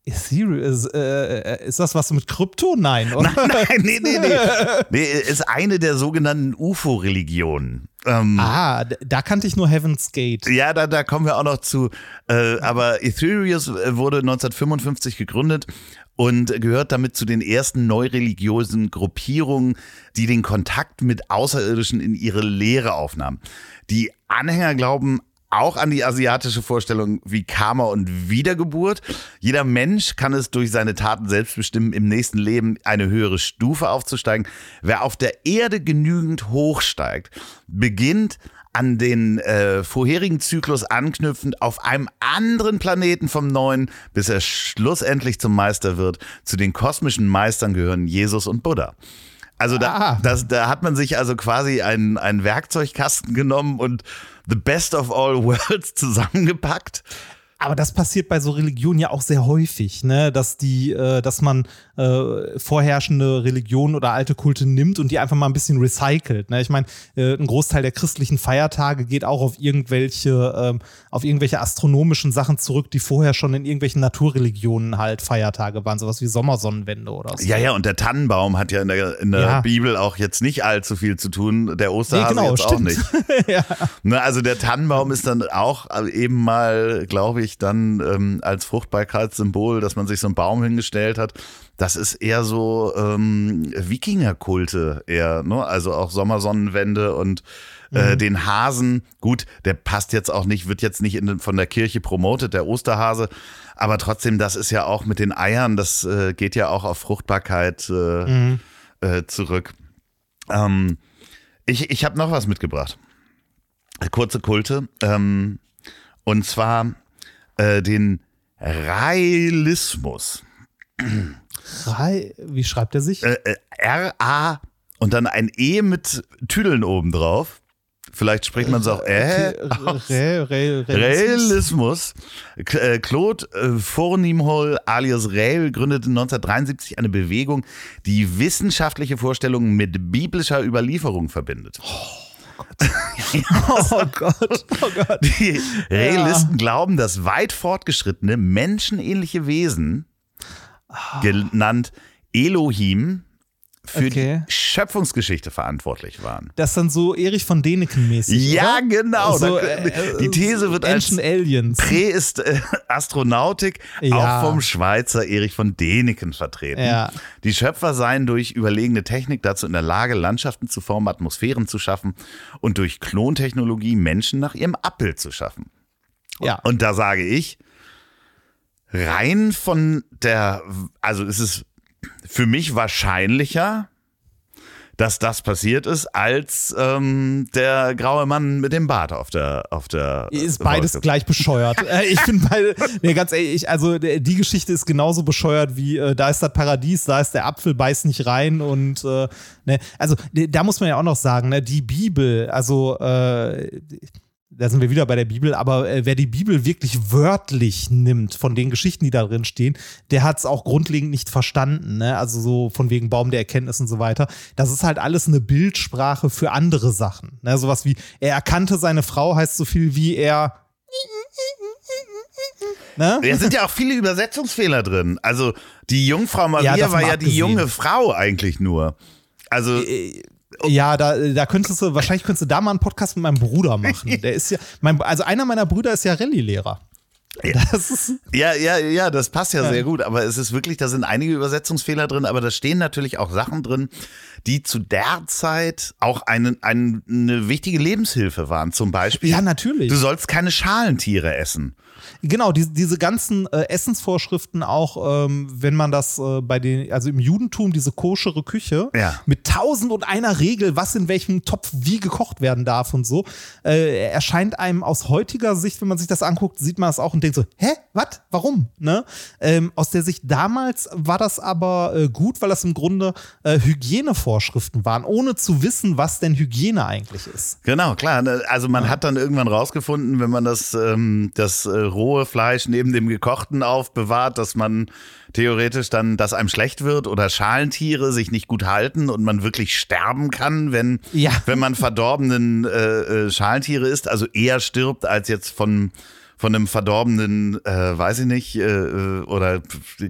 Ethereum, ist, äh, ist das was mit Krypto? Nein, oder? Nein, nee, nee, nee. nee. Ist eine der sogenannten UFO-Religionen. Ähm, Ah, da kannte ich nur Heaven's Gate. Ja, da, da kommen wir auch noch zu. Äh, aber Ethereus wurde 1955 gegründet und gehört damit zu den ersten neureligiösen Gruppierungen, die den Kontakt mit Außerirdischen in ihre Lehre aufnahmen. Die Anhänger glauben auch an die asiatische Vorstellung wie Karma und Wiedergeburt. Jeder Mensch kann es durch seine Taten selbst bestimmen, im nächsten Leben eine höhere Stufe aufzusteigen. Wer auf der Erde genügend hochsteigt, beginnt an den äh, vorherigen Zyklus anknüpfend auf einem anderen Planeten vom Neuen, bis er schlussendlich zum Meister wird. Zu den kosmischen Meistern gehören Jesus und Buddha. Also da, Ah. das, da hat man sich also quasi einen, einen Werkzeugkasten genommen und the best of all worlds zusammengepackt. Aber das passiert bei so Religionen ja auch sehr häufig, ne? Dass die, äh, dass man äh, vorherrschende Religionen oder alte Kulte nimmt und die einfach mal ein bisschen recycelt. Ne? Ich meine, äh, ein Großteil der christlichen Feiertage geht auch auf irgendwelche, ähm, auf irgendwelche astronomischen Sachen zurück, die vorher schon in irgendwelchen Naturreligionen halt Feiertage waren, sowas wie Sommersonnenwende oder so. Ja, ja, und der Tannenbaum hat ja in der, in der Ja. Bibel auch jetzt nicht allzu viel zu tun. Der Osterhase Nee, genau, jetzt auch stimmt. nicht. Ne, also der Tannenbaum ist dann auch eben mal, glaube ich, dann ähm, als Fruchtbarkeitssymbol, dass man sich so einen Baum hingestellt hat. Das ist eher so ähm, Wikingerkulte eher, ne? Also auch Sommersonnenwende und äh, den Hasen. Gut, der passt jetzt auch nicht, wird jetzt nicht in, von der Kirche promotet, der Osterhase. Aber trotzdem, das ist ja auch mit den Eiern, das äh, geht ja auch auf Fruchtbarkeit äh, äh, zurück. Ähm, ich ich habe noch was mitgebracht. Kurze Kulte. Ähm, und zwar äh, den Railismus. Rai- Wie schreibt er sich? Äh, äh, R-A und dann ein E mit Tüdeln obendrauf. Vielleicht spricht man es auch äh, aus. Re, Re, Re, Realismus. Äh, Claude äh, Vornimhol alias Rail gründete 1973 eine Bewegung, die wissenschaftliche Vorstellungen mit biblischer Überlieferung verbindet. Oh Gott, oh Gott. Die Realisten glauben, dass weit fortgeschrittene, menschenähnliche Wesen, genannt Elohim, für Okay. die Schöpfungsgeschichte verantwortlich waren. Das dann so Erich von Däniken mäßig. Ja, oder? genau. So, Da- äh, die These wird als Ancient Aliens. Präist äh, Astronautik Ja. auch vom Schweizer Erich von Däniken vertreten. Ja. Die Schöpfer seien durch überlegene Technik dazu in der Lage, Landschaften zu formen, Atmosphären zu schaffen und durch Klontechnologie Menschen nach ihrem Abbild zu schaffen. Ja. Und da sage ich, rein von der, also es ist für mich wahrscheinlicher, dass das passiert ist, als ähm, der graue Mann mit dem Bart auf der auf der Ist beides Wolke. gleich bescheuert. Äh, ich finde beide, nee, ganz ehrlich, ich, also die Geschichte ist genauso bescheuert wie äh, da ist das Paradies, da ist der Apfel, beißt nicht rein und äh, ne, also da muss man ja auch noch sagen, ne, die Bibel, also äh, da sind wir wieder bei der Bibel, aber äh, wer die Bibel wirklich wörtlich nimmt von den Geschichten, die da drin stehen, der hat es auch grundlegend nicht verstanden. Ne? Also so von wegen Baum der Erkenntnis und so weiter. Das ist halt alles eine Bildsprache für andere Sachen. Ne? Sowas wie, er erkannte seine Frau heißt so viel wie er. Ne? Da sind ja auch viele Übersetzungsfehler drin. Also die Jungfrau Maria davon war ja die junge Frau eigentlich nur. Also Ja, da, da könntest du, wahrscheinlich könntest du da mal einen Podcast mit meinem Bruder machen. Der ist ja, mein, also einer meiner Brüder ist ja Rallye-Lehrer. Das ist, Ja, ja, ja, das passt ja, sehr gut. Aber es ist wirklich, da sind einige Übersetzungsfehler drin, aber da stehen natürlich auch Sachen drin, die zu der Zeit auch eine, eine, eine wichtige Lebenshilfe waren. Zum Beispiel, ja, natürlich. du sollst keine Schalentiere essen. Genau, die, diese ganzen äh, Essensvorschriften auch, ähm, wenn man das äh, bei den, also im Judentum, diese koschere Küche Ja. mit tausend und einer Regel, was in welchem Topf wie gekocht werden darf und so, äh, erscheint einem aus heutiger Sicht, wenn man sich das anguckt, sieht man es auch in denkt so, hä, was, warum? Ne? Ähm, aus der Sicht damals war das aber äh, gut, weil das im Grunde äh, Hygienevorschriften waren, ohne zu wissen, was denn Hygiene eigentlich ist. Genau, klar. Ne? Also man hat dann irgendwann rausgefunden, wenn man das, ähm, das äh, rohe Fleisch neben dem gekochten aufbewahrt, dass man theoretisch dann, dass einem schlecht wird oder Schalentiere sich nicht gut halten und man wirklich sterben kann, wenn, Ja. wenn man verdorbenen äh, äh, Schalentiere isst, also eher stirbt als jetzt von von einem verdorbenen, äh, weiß ich nicht, äh, äh, oder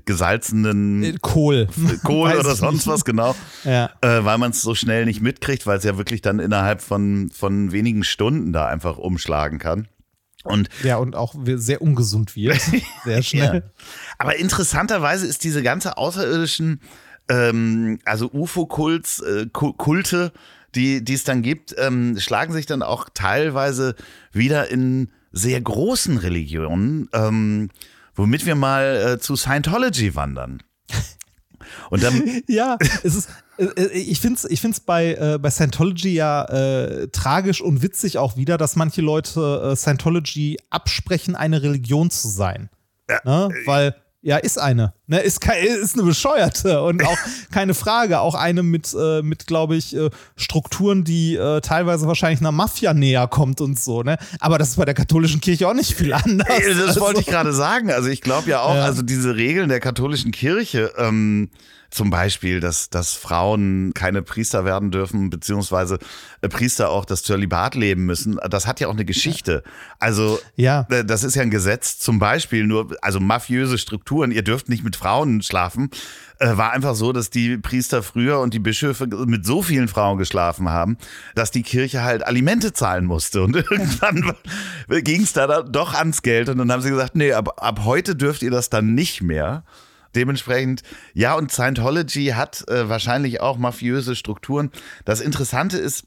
gesalzenen Äh, Kohl. Kohl Weiß oder sonst nicht. was, genau. Ja. Äh, weil man es so schnell nicht mitkriegt, weil es ja wirklich dann innerhalb von, von wenigen Stunden da einfach umschlagen kann. Und Ja, und auch sehr ungesund wird. Sehr schnell. ja. Aber interessanterweise ist diese ganze außerirdischen, ähm, also UFO-Kults, äh, Ku- Kulte, die die es dann gibt, ähm, schlagen sich dann auch teilweise wieder in sehr großen Religionen, ähm, womit wir mal äh, zu Scientology wandern. Und dann Ja, es ist, äh, ich finde es ich find's bei, äh, bei Scientology ja äh, tragisch und witzig auch wieder, dass manche Leute äh, Scientology absprechen, eine Religion zu sein. Ne? Weil, ja, ist eine. Ne? Ist, ist eine bescheuerte und auch keine Frage, auch eine mit, äh, mit glaube ich, äh, Strukturen, die äh, teilweise wahrscheinlich einer Mafia näher kommt und so. Ne? Aber das ist bei der katholischen Kirche auch nicht viel anders. Das Also- wollte ich gerade sagen. Also ich glaube ja auch, Ja. also diese Regeln der katholischen Kirche, ähm, zum Beispiel, dass, dass Frauen keine Priester werden dürfen, beziehungsweise äh, Priester auch das Zölibat leben müssen, das hat ja auch eine Geschichte. Also Ja. äh, das ist ja ein Gesetz, zum Beispiel nur, also mafiöse Strukturen, ihr dürft nicht mit Frauen schlafen, äh, war einfach so, dass die Priester früher und die Bischöfe mit so vielen Frauen geschlafen haben, dass die Kirche halt Alimente zahlen musste. Und irgendwann ging es da doch ans Geld und dann haben sie gesagt, nee, ab, ab heute dürft ihr das dann nicht mehr. Dementsprechend, ja, und Scientology hat äh, wahrscheinlich auch mafiöse Strukturen. Das Interessante ist,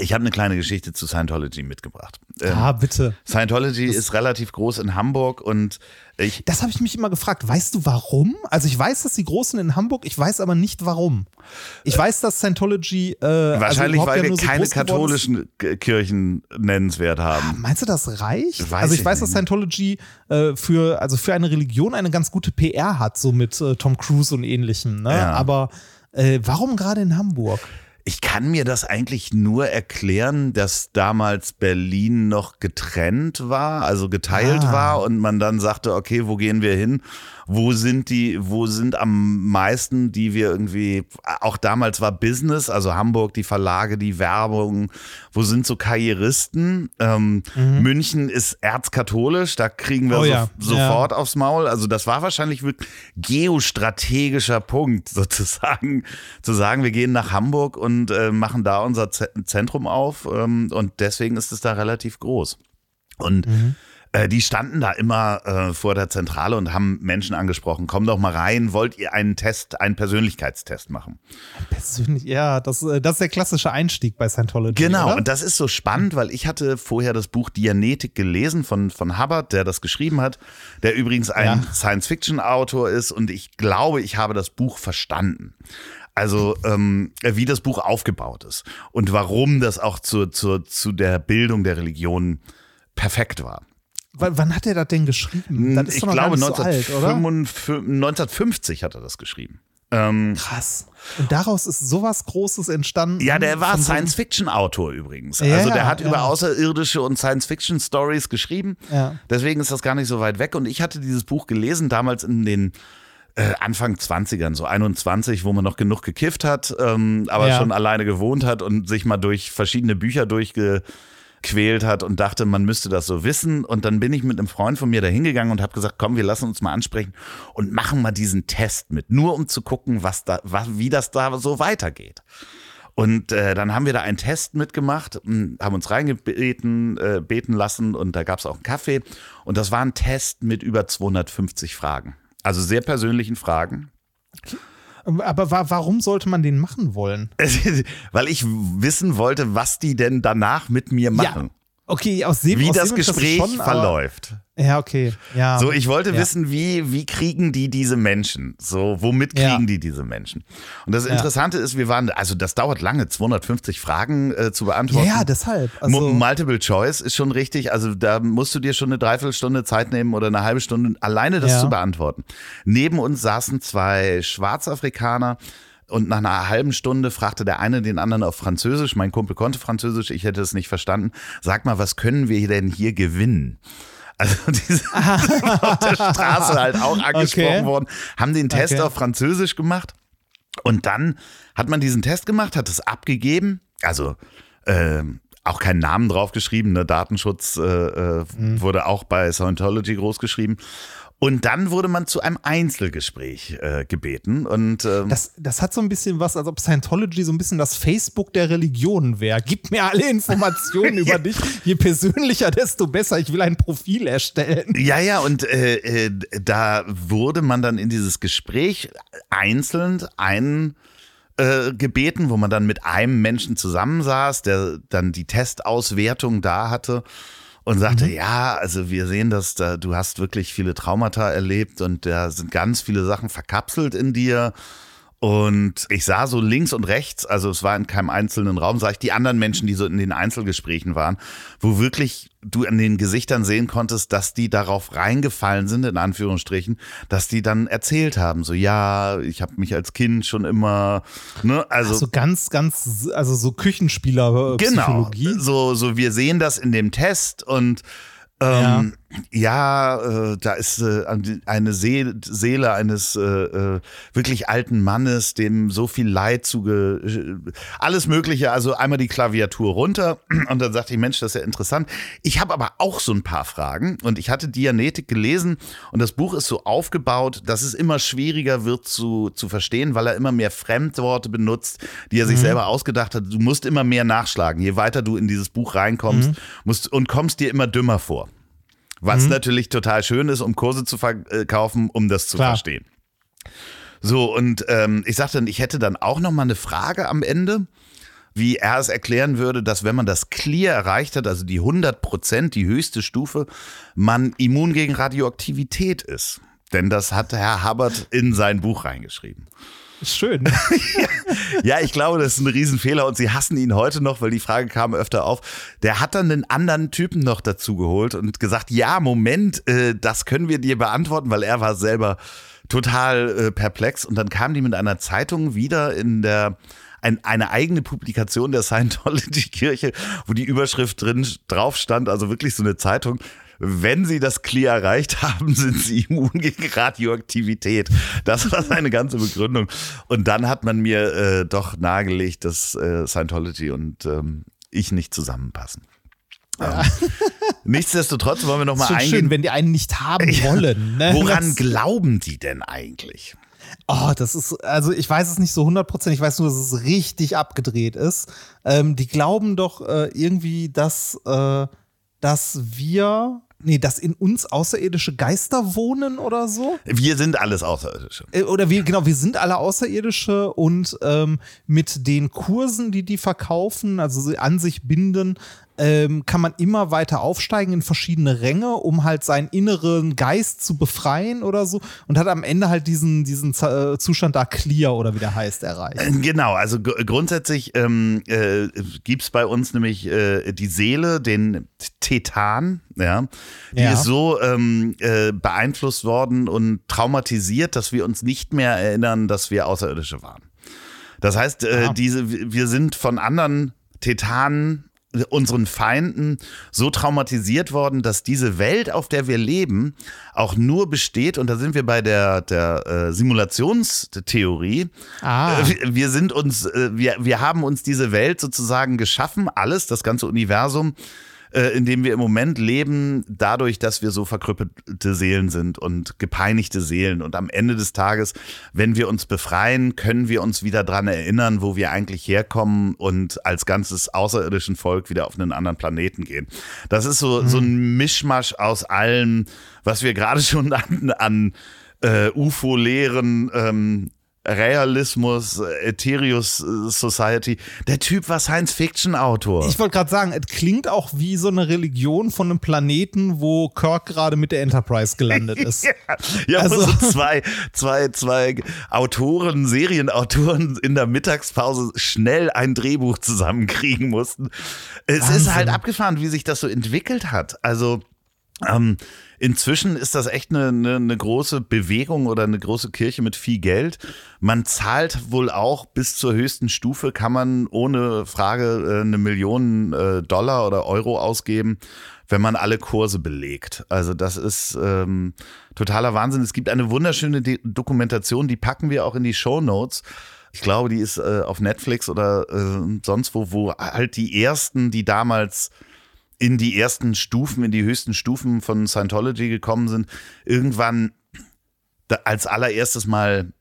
ich habe eine kleine Geschichte zu Scientology mitgebracht. Ähm, Ah, bitte. Scientology ist relativ groß in Hamburg und ich, Das habe ich mich immer gefragt. Weißt du warum? Also ich weiß, dass die Großen in Hamburg, ich weiß aber nicht warum. Ich weiß, dass Scientology äh, also wahrscheinlich, überhaupt weil ja wir so keine katholischen Kirchen nennenswert haben. Meinst du, das reicht? Weiß also ich ich weiß, dass nicht. Scientology äh, für, also für eine Religion eine ganz gute PR hat, so mit äh, Tom Cruise und ähnlichem. Ne? Ja. Aber äh, warum gerade in Hamburg? Ich kann mir das eigentlich nur erklären, dass damals Berlin noch getrennt war, also geteilt Ah. war und man dann sagte, okay, wo gehen wir hin? Wo sind die, wo sind am meisten, die wir irgendwie, auch damals war Business, also Hamburg, die Verlage, die Werbung, wo sind so Karrieristen? Ähm, München ist erzkatholisch, da kriegen wir Mhm. Oh so, ja, sofort aufs Maul. Also das war wahrscheinlich wirklich geostrategischer Punkt sozusagen, zu sagen, wir gehen nach Hamburg und äh, machen da unser Z Zentrum auf ähm, und deswegen ist es da relativ groß. Und äh, die standen da immer äh, vor der Zentrale und haben Menschen angesprochen, komm doch mal rein, wollt ihr einen Test, einen Persönlichkeitstest machen? Persönlich, ja, das, äh, das ist der klassische Einstieg bei Scientology. Genau, Oder? und das ist so spannend, weil ich hatte vorher das Buch Dianetik gelesen von, von Hubbard, der das geschrieben hat, der übrigens ein Ja. Science-Fiction-Autor ist und ich glaube, ich habe das Buch verstanden. Also ähm, wie das Buch aufgebaut ist und warum das auch zur, zur, zu der Bildung der Religion perfekt war. W wann hat er das denn geschrieben? Das ist ich glaube nicht so alt, oder? 1955 1950 hat er das geschrieben. Ähm, Krass. Und daraus ist sowas Großes entstanden. Ja, der war Science-Fiction-Autor übrigens. Ja, also der hat ja. über außerirdische und Science-Fiction-Stories geschrieben. Ja. Deswegen ist das gar nicht so weit weg. Und ich hatte dieses Buch gelesen, damals in den äh, Anfang 20ern, so 21, wo man noch genug gekifft hat, ähm, aber Ja. schon alleine gewohnt hat und sich mal durch verschiedene Bücher durchgequält hat und dachte, man müsste das so wissen. Und dann bin ich mit einem Freund von mir da hingegangen und habe gesagt, komm, wir lassen uns mal ansprechen und machen mal diesen Test mit, nur um zu gucken, was da, was, wie das da so weitergeht. Und äh, dann haben wir da einen Test mitgemacht, mh, haben uns reingebeten, äh, beten lassen und da gab es auch einen Kaffee. Und das war ein Test mit über 250 Fragen. Also sehr persönlichen Fragen. Aber wa warum sollte man den machen wollen? Weil ich wissen wollte, was die denn danach mit mir machen. Okay, aus dem wie aus das Gespräch schon, verläuft. Ja, okay. Ja. So, ich wollte Ja. wissen, wie, wie kriegen die diese Menschen? So, womit Ja. kriegen die diese Menschen? Und das Ja. Interessante ist, wir waren, also das dauert lange, 250 Fragen äh, zu ja, beantworten. ja, deshalb. Also, Multiple Choice ist schon richtig. Also da musst du dir schon eine Dreiviertelstunde Zeit nehmen oder eine halbe Stunde, alleine das Ja. zu beantworten. Neben uns saßen zwei Schwarzafrikaner. Und nach einer halben Stunde fragte der eine den anderen auf Französisch. Mein Kumpel konnte Französisch, ich hätte es nicht verstanden. Sag mal, was können wir denn hier gewinnen? Also die sind auf der Straße halt auch angesprochen Okay. worden, haben den Test Okay. auf Französisch gemacht. Und dann hat man diesen Test gemacht, hat es abgegeben. Also ähm, auch keinen Namen draufgeschrieben. Ne? Datenschutz äh, äh, Mhm. wurde auch bei Scientology großgeschrieben. Und dann wurde man zu einem Einzelgespräch äh, gebeten. Und ähm, das, das hat so ein bisschen was, als ob Scientology so ein bisschen das Facebook der Religionen wäre. Gib mir alle Informationen über dich. Je persönlicher, desto besser. Ich will ein Profil erstellen. Ja, ja, und äh, äh, da wurde man dann in dieses Gespräch einzeln ein äh, gebeten, wo man dann mit einem Menschen zusammensaß, der dann die Testauswertung da hatte und sagte, ja, also wir sehen, dass da, du hast wirklich viele Traumata erlebt und da sind ganz viele Sachen verkapselt in dir. Und ich sah so links und rechts, also es war in keinem einzelnen Raum, sah ich die anderen Menschen, die so in den Einzelgesprächen waren, wo wirklich du an den Gesichtern sehen konntest, dass die darauf reingefallen sind, in Anführungsstrichen, dass die dann erzählt haben, so ja, ich habe mich als Kind schon immer, ne, also so ganz, ganz, also so Küchenspieler-Psychologie. Genau. So, so wir sehen das in dem Test und ähm, ja, äh, da ist äh, eine See Seele eines äh, äh, wirklich alten Mannes, dem so viel Leid zuge... äh, Alles Mögliche, also einmal die Klaviatur runter und dann sagte ich, Mensch, das ist ja interessant. Ich habe aber auch so ein paar Fragen und ich hatte Dianetik gelesen und das Buch ist so aufgebaut, dass es immer schwieriger wird zu, zu verstehen, weil er immer mehr Fremdworte benutzt, die er sich selber ausgedacht hat. Du musst immer mehr nachschlagen. Je weiter du in dieses Buch reinkommst musst, und kommst dir immer dümmer vor. Was natürlich total schön ist, um Kurse zu verkaufen, um das zu Klar. verstehen. So, und ähm, ich sagte dann, ich hätte dann auch noch mal eine Frage am Ende, wie er es erklären würde, dass wenn man das Clear erreicht hat, also die 100 Prozent, die höchste Stufe, man immun gegen Radioaktivität ist. Denn das hat Herr Hubbard in sein Buch reingeschrieben. Schön. Ja, ich glaube, das ist ein Riesenfehler und sie hassen ihn heute noch, weil die Frage kam öfter auf. Der hat dann einen anderen Typen noch dazu geholt und gesagt, ja, Moment, äh, das können wir dir beantworten, weil er war selber total äh, perplex. Und dann kam die mit einer Zeitung wieder in der ein, eine eigene Publikation der Scientology-Kirche, wo die Überschrift drin drauf stand, also wirklich so eine Zeitung. Wenn Sie das Clear erreicht haben, sind Sie immun gegen Radioaktivität. Das war seine ganze Begründung. Und dann hat man mir äh, doch nahegelegt, dass äh, Scientology und ähm, ich nicht zusammenpassen. Ähm, nichtsdestotrotz wollen wir noch mal Schon eingehen. schön, wenn die einen nicht haben wollen. Ne? Woran Das- glauben die denn eigentlich? Oh, das ist, also ich weiß es nicht so 100%, ich weiß nur, dass es richtig abgedreht ist. Ähm, die glauben doch äh, irgendwie, dass, äh, dass wir, nee, dass in uns außerirdische Geister wohnen oder so. Wir sind alles Außerirdische. Äh, Oder wir, genau, wir sind alle Außerirdische und ähm, mit den Kursen, die die verkaufen, also sie an sich binden, ähm, kann man immer weiter aufsteigen in verschiedene Ränge, um halt seinen inneren Geist zu befreien oder so und hat am Ende halt diesen, diesen Z- äh, Zustand da clear oder wie der heißt erreicht. Genau, also gr- grundsätzlich ähm, äh, gibt es bei uns nämlich äh, die Seele, den Tetan, ja, die Ja. ist so ähm, äh, beeinflusst worden und traumatisiert, dass wir uns nicht mehr erinnern, dass wir Außerirdische waren. Das heißt, äh, Ah. diese, wir sind von anderen Tetanen unseren Feinden so traumatisiert worden, dass diese Welt, auf der wir leben, auch nur besteht, und da sind wir bei der, der äh, Simulationstheorie, Ah. äh, wir- sind uns, äh, wir, wir haben uns diese Welt sozusagen geschaffen, alles, das ganze Universum, äh, in dem wir im Moment leben, dadurch, dass wir so verkrüppelte Seelen sind und gepeinigte Seelen. Und am Ende des Tages, wenn wir uns befreien, können wir uns wieder dran erinnern, wo wir eigentlich herkommen und als ganzes außerirdischen Volk wieder auf einen anderen Planeten gehen. Das ist so, so ein Mischmasch aus allem, was wir gerade schon an, an äh, UFO-Lehren ähm, Realismus, Ethereus Society. Der Typ war Science-Fiction-Autor. Ich wollte gerade sagen, es klingt auch wie so eine Religion von einem Planeten, wo Kirk gerade mit der Enterprise gelandet ist. ja, ja also, so zwei, zwei, zwei Autoren, Serienautoren in der Mittagspause schnell ein Drehbuch zusammenkriegen mussten. Es Wahnsinn. ist halt abgefahren, wie sich das so entwickelt hat. Also, ähm, Inzwischen ist das echt eine, eine, eine, große Bewegung oder eine große Kirche mit viel Geld. Man zahlt wohl auch bis zur höchsten Stufe, kann man ohne Frage äh, eine Million äh, Dollar oder Euro ausgeben, wenn man alle Kurse belegt. Also das ist ähm, totaler Wahnsinn. Es gibt eine wunderschöne De Dokumentation, die packen wir auch in die Show Notes. Ich glaube, die ist äh, auf Netflix oder äh, sonst wo, wo halt die ersten, die damals in die ersten Stufen, in die höchsten Stufen von Scientology gekommen sind, irgendwann als allererstes mal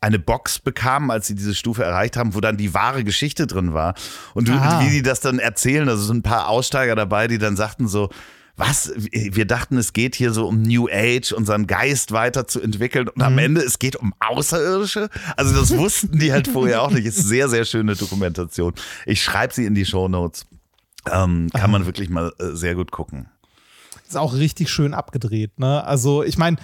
eine Box bekamen, als sie diese Stufe erreicht haben, wo dann die wahre Geschichte drin war. Und ah. wie die das dann erzählen, also sind ein paar Aussteiger dabei, die dann sagten so, was, wir dachten, es geht hier so um New Age, unseren Geist weiterzuentwickeln und mhm. am Ende es geht um Außerirdische. Also das wussten die halt vorher auch nicht. Ist sehr, sehr schöne Dokumentation. Ich schreibe sie in die Show Notes. Ähm, kann man wirklich mal äh, sehr gut gucken. Ist auch richtig schön abgedreht, ne? Also, ich meine,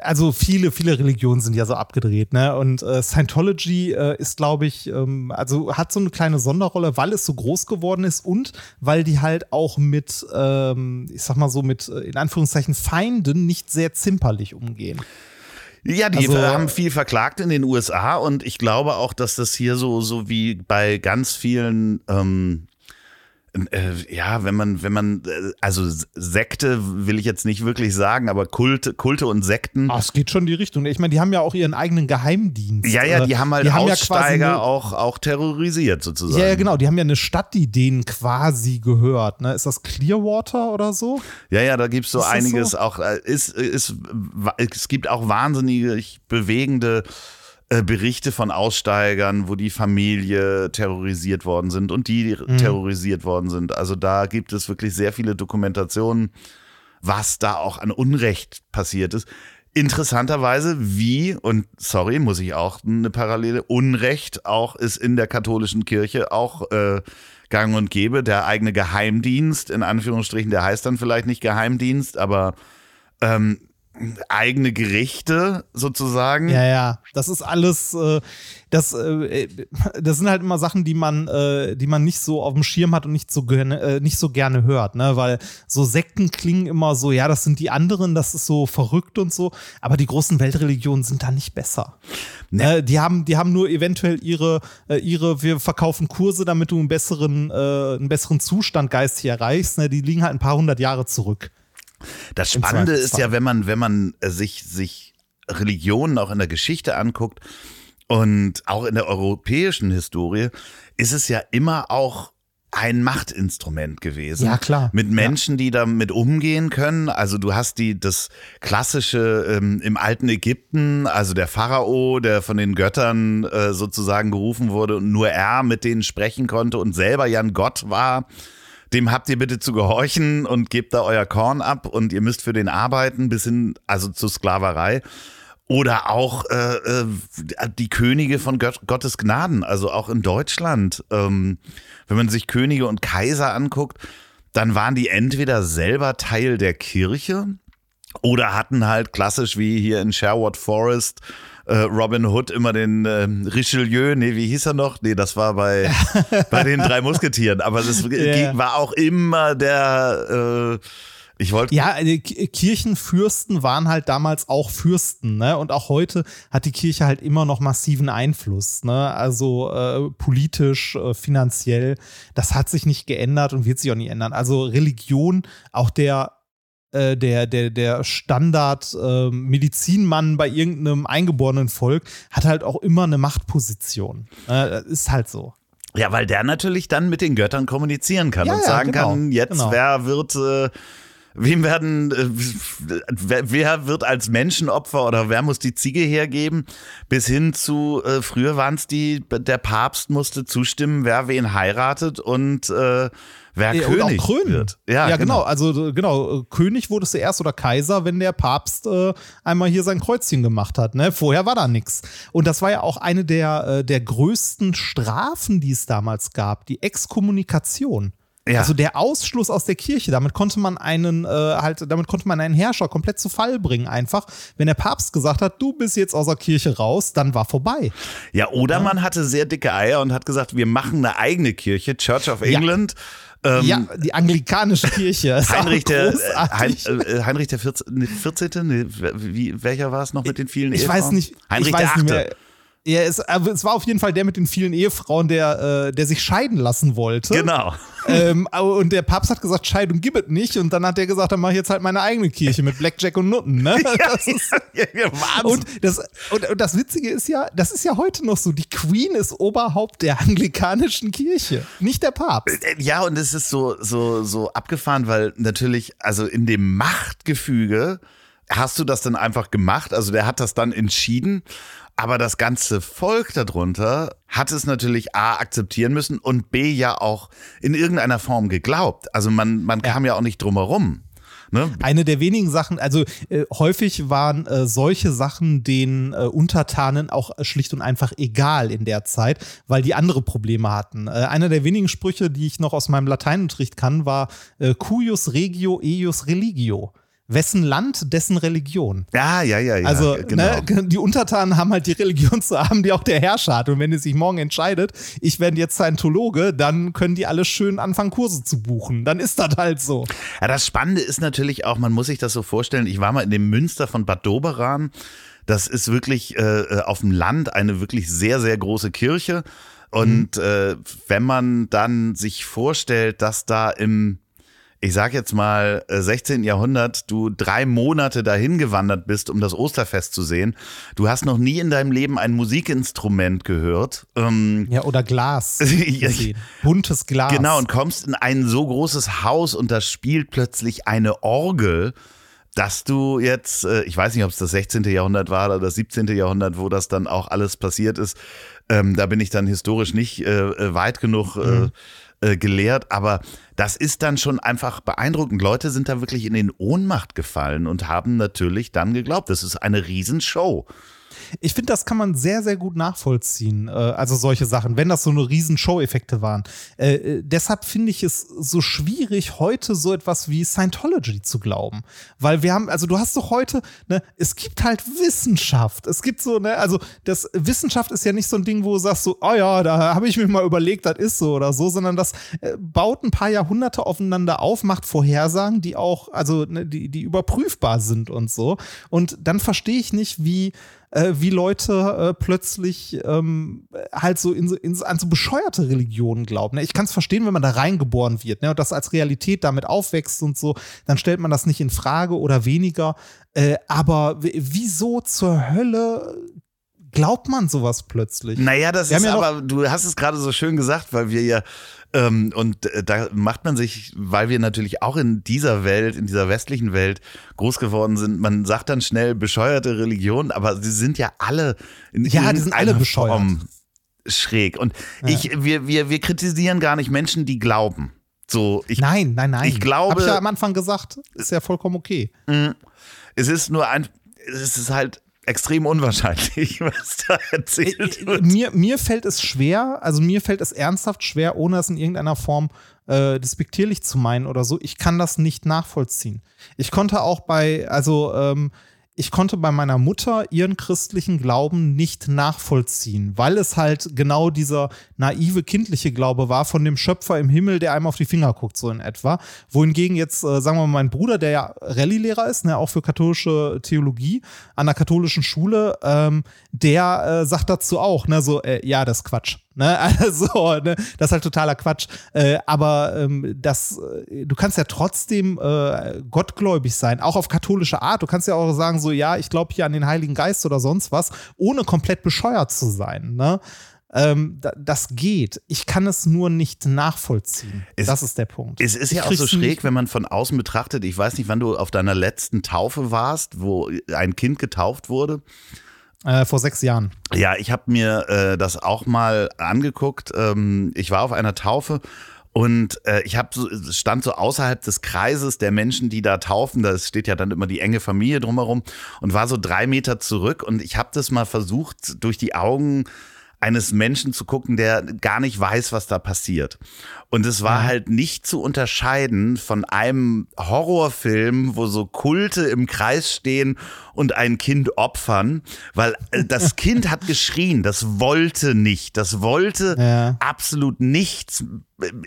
also viele, viele Religionen sind ja so abgedreht, ne? Und äh, Scientology äh, ist, glaube ich, ähm, also hat so eine kleine Sonderrolle, weil es so groß geworden ist und weil die halt auch mit, ähm, ich sag mal so, mit äh, in Anführungszeichen Feinden nicht sehr zimperlich umgehen. Ja, die also, haben viel verklagt in den USA und ich glaube auch, dass das hier so, so wie bei ganz vielen ähm, äh, ja, wenn man, wenn man, äh, also Sekte will ich jetzt nicht wirklich sagen, aber Kulte, Kulte und Sekten. Ach, es geht schon in die Richtung. Ich meine, die haben ja auch ihren eigenen Geheimdienst. Ja, ja, die haben halt die Aussteiger haben ja auch, auch terrorisiert sozusagen. Ja, ja, genau. Die haben ja eine Stadt, die denen quasi gehört. Ne? Ist das Clearwater oder so? Ja, ja, da gibt es so einiges so? auch. Äh, ist, ist, es gibt auch wahnsinnig bewegende äh, Berichte von Aussteigern, wo die Familie terrorisiert worden sind und die mhm. terrorisiert worden sind. Also da gibt es wirklich sehr viele Dokumentationen, was da auch an Unrecht passiert ist. Interessanterweise, wie, und sorry, muss ich auch eine Parallele, Unrecht auch ist in der katholischen Kirche auch äh, gang und gäbe. Der eigene Geheimdienst, in Anführungsstrichen, der heißt dann vielleicht nicht Geheimdienst, aber ähm, eigene Gerichte sozusagen. Ja, ja, das ist alles, äh, das, äh, das sind halt immer Sachen, die man, äh, die man nicht so auf dem Schirm hat und nicht so gerne, äh, nicht so gerne hört, ne? Weil so Sekten klingen immer so, ja, das sind die anderen, das ist so verrückt und so, aber die großen Weltreligionen sind da nicht besser. Nee. Ne? Die haben, die haben nur eventuell ihre, äh, ihre, wir verkaufen Kurse, damit du einen besseren, äh, einen besseren Zustand geistig erreichst. Ne? Die liegen halt ein paar hundert Jahre zurück. Das Spannende ist ja, wenn man, wenn man äh, sich, sich Religionen auch in der Geschichte anguckt und auch in der europäischen Historie, ist es ja immer auch ein Machtinstrument gewesen. Ja, klar. Mit Menschen, ja. die damit umgehen können. Also du hast die, das klassische ähm, im alten Ägypten, also der Pharao, der von den Göttern äh, sozusagen gerufen wurde und nur er mit denen sprechen konnte und selber ja ein Gott war dem habt ihr bitte zu gehorchen und gebt da euer Korn ab und ihr müsst für den arbeiten, bis hin, also zur Sklaverei. Oder auch äh, äh, die Könige von Gott, Gottes Gnaden, also auch in Deutschland. Ähm, wenn man sich Könige und Kaiser anguckt, dann waren die entweder selber Teil der Kirche oder hatten halt klassisch wie hier in Sherwood Forest äh, Robin Hood immer den äh, Richelieu, nee, wie hieß er noch? Nee, das war bei, bei den drei Musketieren, aber das yeah. war auch immer der äh, ich wollte. Ja, Kirchenfürsten waren halt damals auch Fürsten, ne? Und auch heute hat die Kirche halt immer noch massiven Einfluss, ne? Also äh, politisch, äh, finanziell. Das hat sich nicht geändert und wird sich auch nicht ändern. Also Religion, auch der äh, der, der, der Standard-Medizinmann äh, bei irgendeinem eingeborenen Volk hat halt auch immer eine Machtposition. Äh, ist halt so. Ja, weil der natürlich dann mit den Göttern kommunizieren kann ja, und sagen ja, genau, kann, jetzt genau. wer wird. Äh, Wem werden, äh, wer, wer, wird als Menschenopfer oder wer muss die Ziege hergeben? Bis hin zu, äh, früher waren es die, der Papst musste zustimmen, wer wen heiratet und äh, wer ja, König wird. Ja, ja genau. genau. Also genau, König wurdest du erst oder Kaiser, wenn der Papst äh, einmal hier sein Kreuzchen gemacht hat. Ne? Vorher war da nichts. Und das war ja auch eine der, äh, der größten Strafen, die es damals gab, die Exkommunikation. Ja. Also der Ausschluss aus der Kirche, damit konnte man einen äh, halt, damit konnte man einen Herrscher komplett zu Fall bringen. Einfach, wenn der Papst gesagt hat, du bist jetzt aus der Kirche raus, dann war vorbei. Ja, oder ja. man hatte sehr dicke Eier und hat gesagt, wir machen eine eigene Kirche, Church of England. Ja. Ähm, ja, die anglikanische Kirche. Heinrich der, hein, äh, Heinrich der 14. 14. Nee, wie, welcher war es noch mit den vielen Ich Ehefrauen? weiß nicht. Heinrich ich weiß der 8. Ja, es, es, war auf jeden Fall der mit den vielen Ehefrauen, der, äh, der sich scheiden lassen wollte. Genau. Ähm, und der Papst hat gesagt, Scheidung gibt es nicht. Und dann hat er gesagt, dann mache ich jetzt halt meine eigene Kirche mit Blackjack und Nutten. Ne? Ja, das ist, ja, ja, und, das, und, und, das Witzige ist ja, das ist ja heute noch so. Die Queen ist Oberhaupt der anglikanischen Kirche, nicht der Papst. Äh, ja, und es ist so, so, so abgefahren, weil natürlich, also in dem Machtgefüge hast du das dann einfach gemacht. Also der hat das dann entschieden. Aber das ganze Volk darunter hat es natürlich A akzeptieren müssen und B ja auch in irgendeiner Form geglaubt. Also man, man kam ja, auch nicht drum herum. Ne? Eine der wenigen Sachen, also äh, häufig waren äh, solche Sachen den äh, Untertanen auch schlicht und einfach egal in der Zeit, weil die andere Probleme hatten. Äh, einer der wenigen Sprüche, die ich noch aus meinem Lateinunterricht kann, war äh, cuius regio eius religio wessen Land, dessen Religion. Ja, ja, ja, ja. Also genau. ne, die Untertanen haben halt die Religion zu haben, die auch der Herrscher hat. Und wenn er sich morgen entscheidet, ich werde jetzt Scientologe, dann können die alle schön anfangen, Kurse zu buchen. Dann ist das halt so. Ja, das Spannende ist natürlich auch, man muss sich das so vorstellen, ich war mal in dem Münster von Bad Doberan. Das ist wirklich äh, äh auf dem Land eine wirklich sehr, sehr große Kirche. Und mhm. äh, wenn man dann sich vorstellt, dass da im ich sag jetzt mal, 16. Äh, Jahrhundert, du drei Monate dahin gewandert bist, um das Osterfest zu sehen. Du hast noch nie in deinem Leben ein Musikinstrument gehört. Ähm, ja, oder Glas. Buntes Glas. Genau, und kommst in ein so großes Haus und da spielt plötzlich eine Orgel dass du jetzt, äh, ich weiß nicht, ob es das 16. Jahrhundert war oder das 17. Jahrhundert, wo das dann auch alles passiert ist. Ähm, da bin ich dann historisch nicht äh, äh weit genug mhm. Äh, gelehrt, aber das ist dann schon einfach beeindruckend. Leute sind da wirklich in den Ohnmacht gefallen und haben natürlich dann geglaubt, das ist eine Riesenshow. Ich finde, das kann man sehr, sehr gut nachvollziehen. Äh, also solche Sachen, wenn das so eine riesen Show-Effekte waren. Äh, äh, deshalb finde ich es so schwierig, heute so etwas wie Scientology zu glauben. Weil wir haben, also du hast doch heute, ne, es gibt halt Wissenschaft. Es gibt so, ne, also das Wissenschaft ist ja nicht so ein Ding, wo du sagst so, oh ja, da habe ich mir mal überlegt, das ist so oder so, sondern das äh, baut ein paar Jahrhunderte aufeinander auf, macht Vorhersagen, die auch, also ne, die, die überprüfbar sind und so. Und dann verstehe ich nicht, wie äh, wie Leute äh, plötzlich ähm, halt so, in, in, an so bescheuerte Religionen glauben. Ne? Ich kann es verstehen, wenn man da reingeboren wird ne? und das als Realität damit aufwächst und so, dann stellt man das nicht in Frage oder weniger. Äh, aber wieso zur Hölle glaubt man sowas plötzlich? Naja, das ist ja aber, du hast es gerade so schön gesagt, weil wir ja ähm, und äh, da macht man sich, weil wir natürlich auch in dieser Welt, in dieser westlichen Welt groß geworden sind, man sagt dann schnell bescheuerte Religion, aber sie sind ja alle in Ja, die sind alle bescheuert. Form schräg. Und ja. ich, wir, wir, wir kritisieren gar nicht Menschen, die glauben. So, ich, nein, nein, nein. Ich glaube. Hab ich ja am Anfang gesagt, ist ja vollkommen okay. Mm, es ist nur ein, es ist halt extrem unwahrscheinlich, was da erzählt äh, äh, wird. Mir, mir fällt es schwer, also mir fällt es ernsthaft schwer, ohne es in irgendeiner Form äh, despektierlich zu meinen oder so. Ich kann das nicht nachvollziehen. Ich konnte auch bei, also ähm, ich konnte bei meiner Mutter ihren christlichen Glauben nicht nachvollziehen, weil es halt genau dieser naive kindliche Glaube war von dem Schöpfer im Himmel, der einem auf die Finger guckt, so in etwa. Wohingegen jetzt, äh, sagen wir mal, mein Bruder, der ja Rallye-Lehrer ist, ne, auch für katholische Theologie an der katholischen Schule, ähm, der äh, sagt dazu auch, ne, so, äh, ja, das ist Quatsch. Ne? Also, ne? das ist halt totaler Quatsch. Äh, aber ähm, das, äh, du kannst ja trotzdem äh, gottgläubig sein, auch auf katholische Art. Du kannst ja auch sagen, so, ja, ich glaube hier an den Heiligen Geist oder sonst was, ohne komplett bescheuert zu sein. Ne? Ähm, da, das geht. Ich kann es nur nicht nachvollziehen. Es- das ist der Punkt. Es ist Ich ja auch so schräg, wenn man von außen betrachtet. Ich weiß nicht, wann du auf deiner letzten Taufe warst, wo ein Kind getauft wurde. Äh, vor sechs Jahren. Ja, ich habe mir äh, das auch mal angeguckt. Ähm, ich war auf einer Taufe und äh, ich habe so, stand so außerhalb des Kreises der Menschen, die da taufen. Da steht ja dann immer die enge Familie drumherum und war so drei Meter zurück. Und ich habe das mal versucht, durch die Augen eines Menschen zu gucken, der gar nicht weiß, was da passiert. Und es war halt nicht zu unterscheiden von einem Horrorfilm, wo so Kulte im Kreis stehen und ein Kind opfern, weil äh, das Kind hat geschrien, das wollte nicht, das wollte Ja. absolut nichts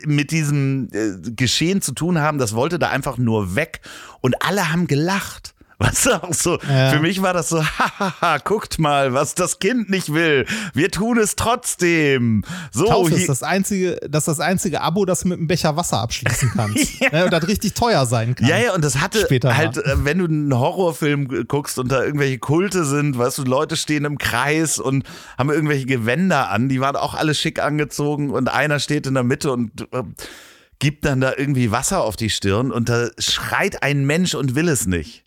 mit diesem äh, Geschehen zu tun haben, das wollte da einfach nur weg und alle haben gelacht. Was auch so, Ja. für mich war das so, hahaha, guckt mal, was das Kind nicht will. Wir tun es trotzdem. So, ist das einzige, das ist das einzige Abo, das du mit einem Becher Wasser abschließen kannst. ne, und das richtig teuer sein kann. Ja, ja, und das hatte Später mal. halt, äh, wenn du einen Horrorfilm guckst und da irgendwelche Kulte sind, weißt du, Leute stehen im Kreis und haben irgendwelche Gewänder an, die waren auch alle schick angezogen und einer steht in der Mitte und äh, gibt dann da irgendwie Wasser auf die Stirn und da schreit ein Mensch und will es nicht.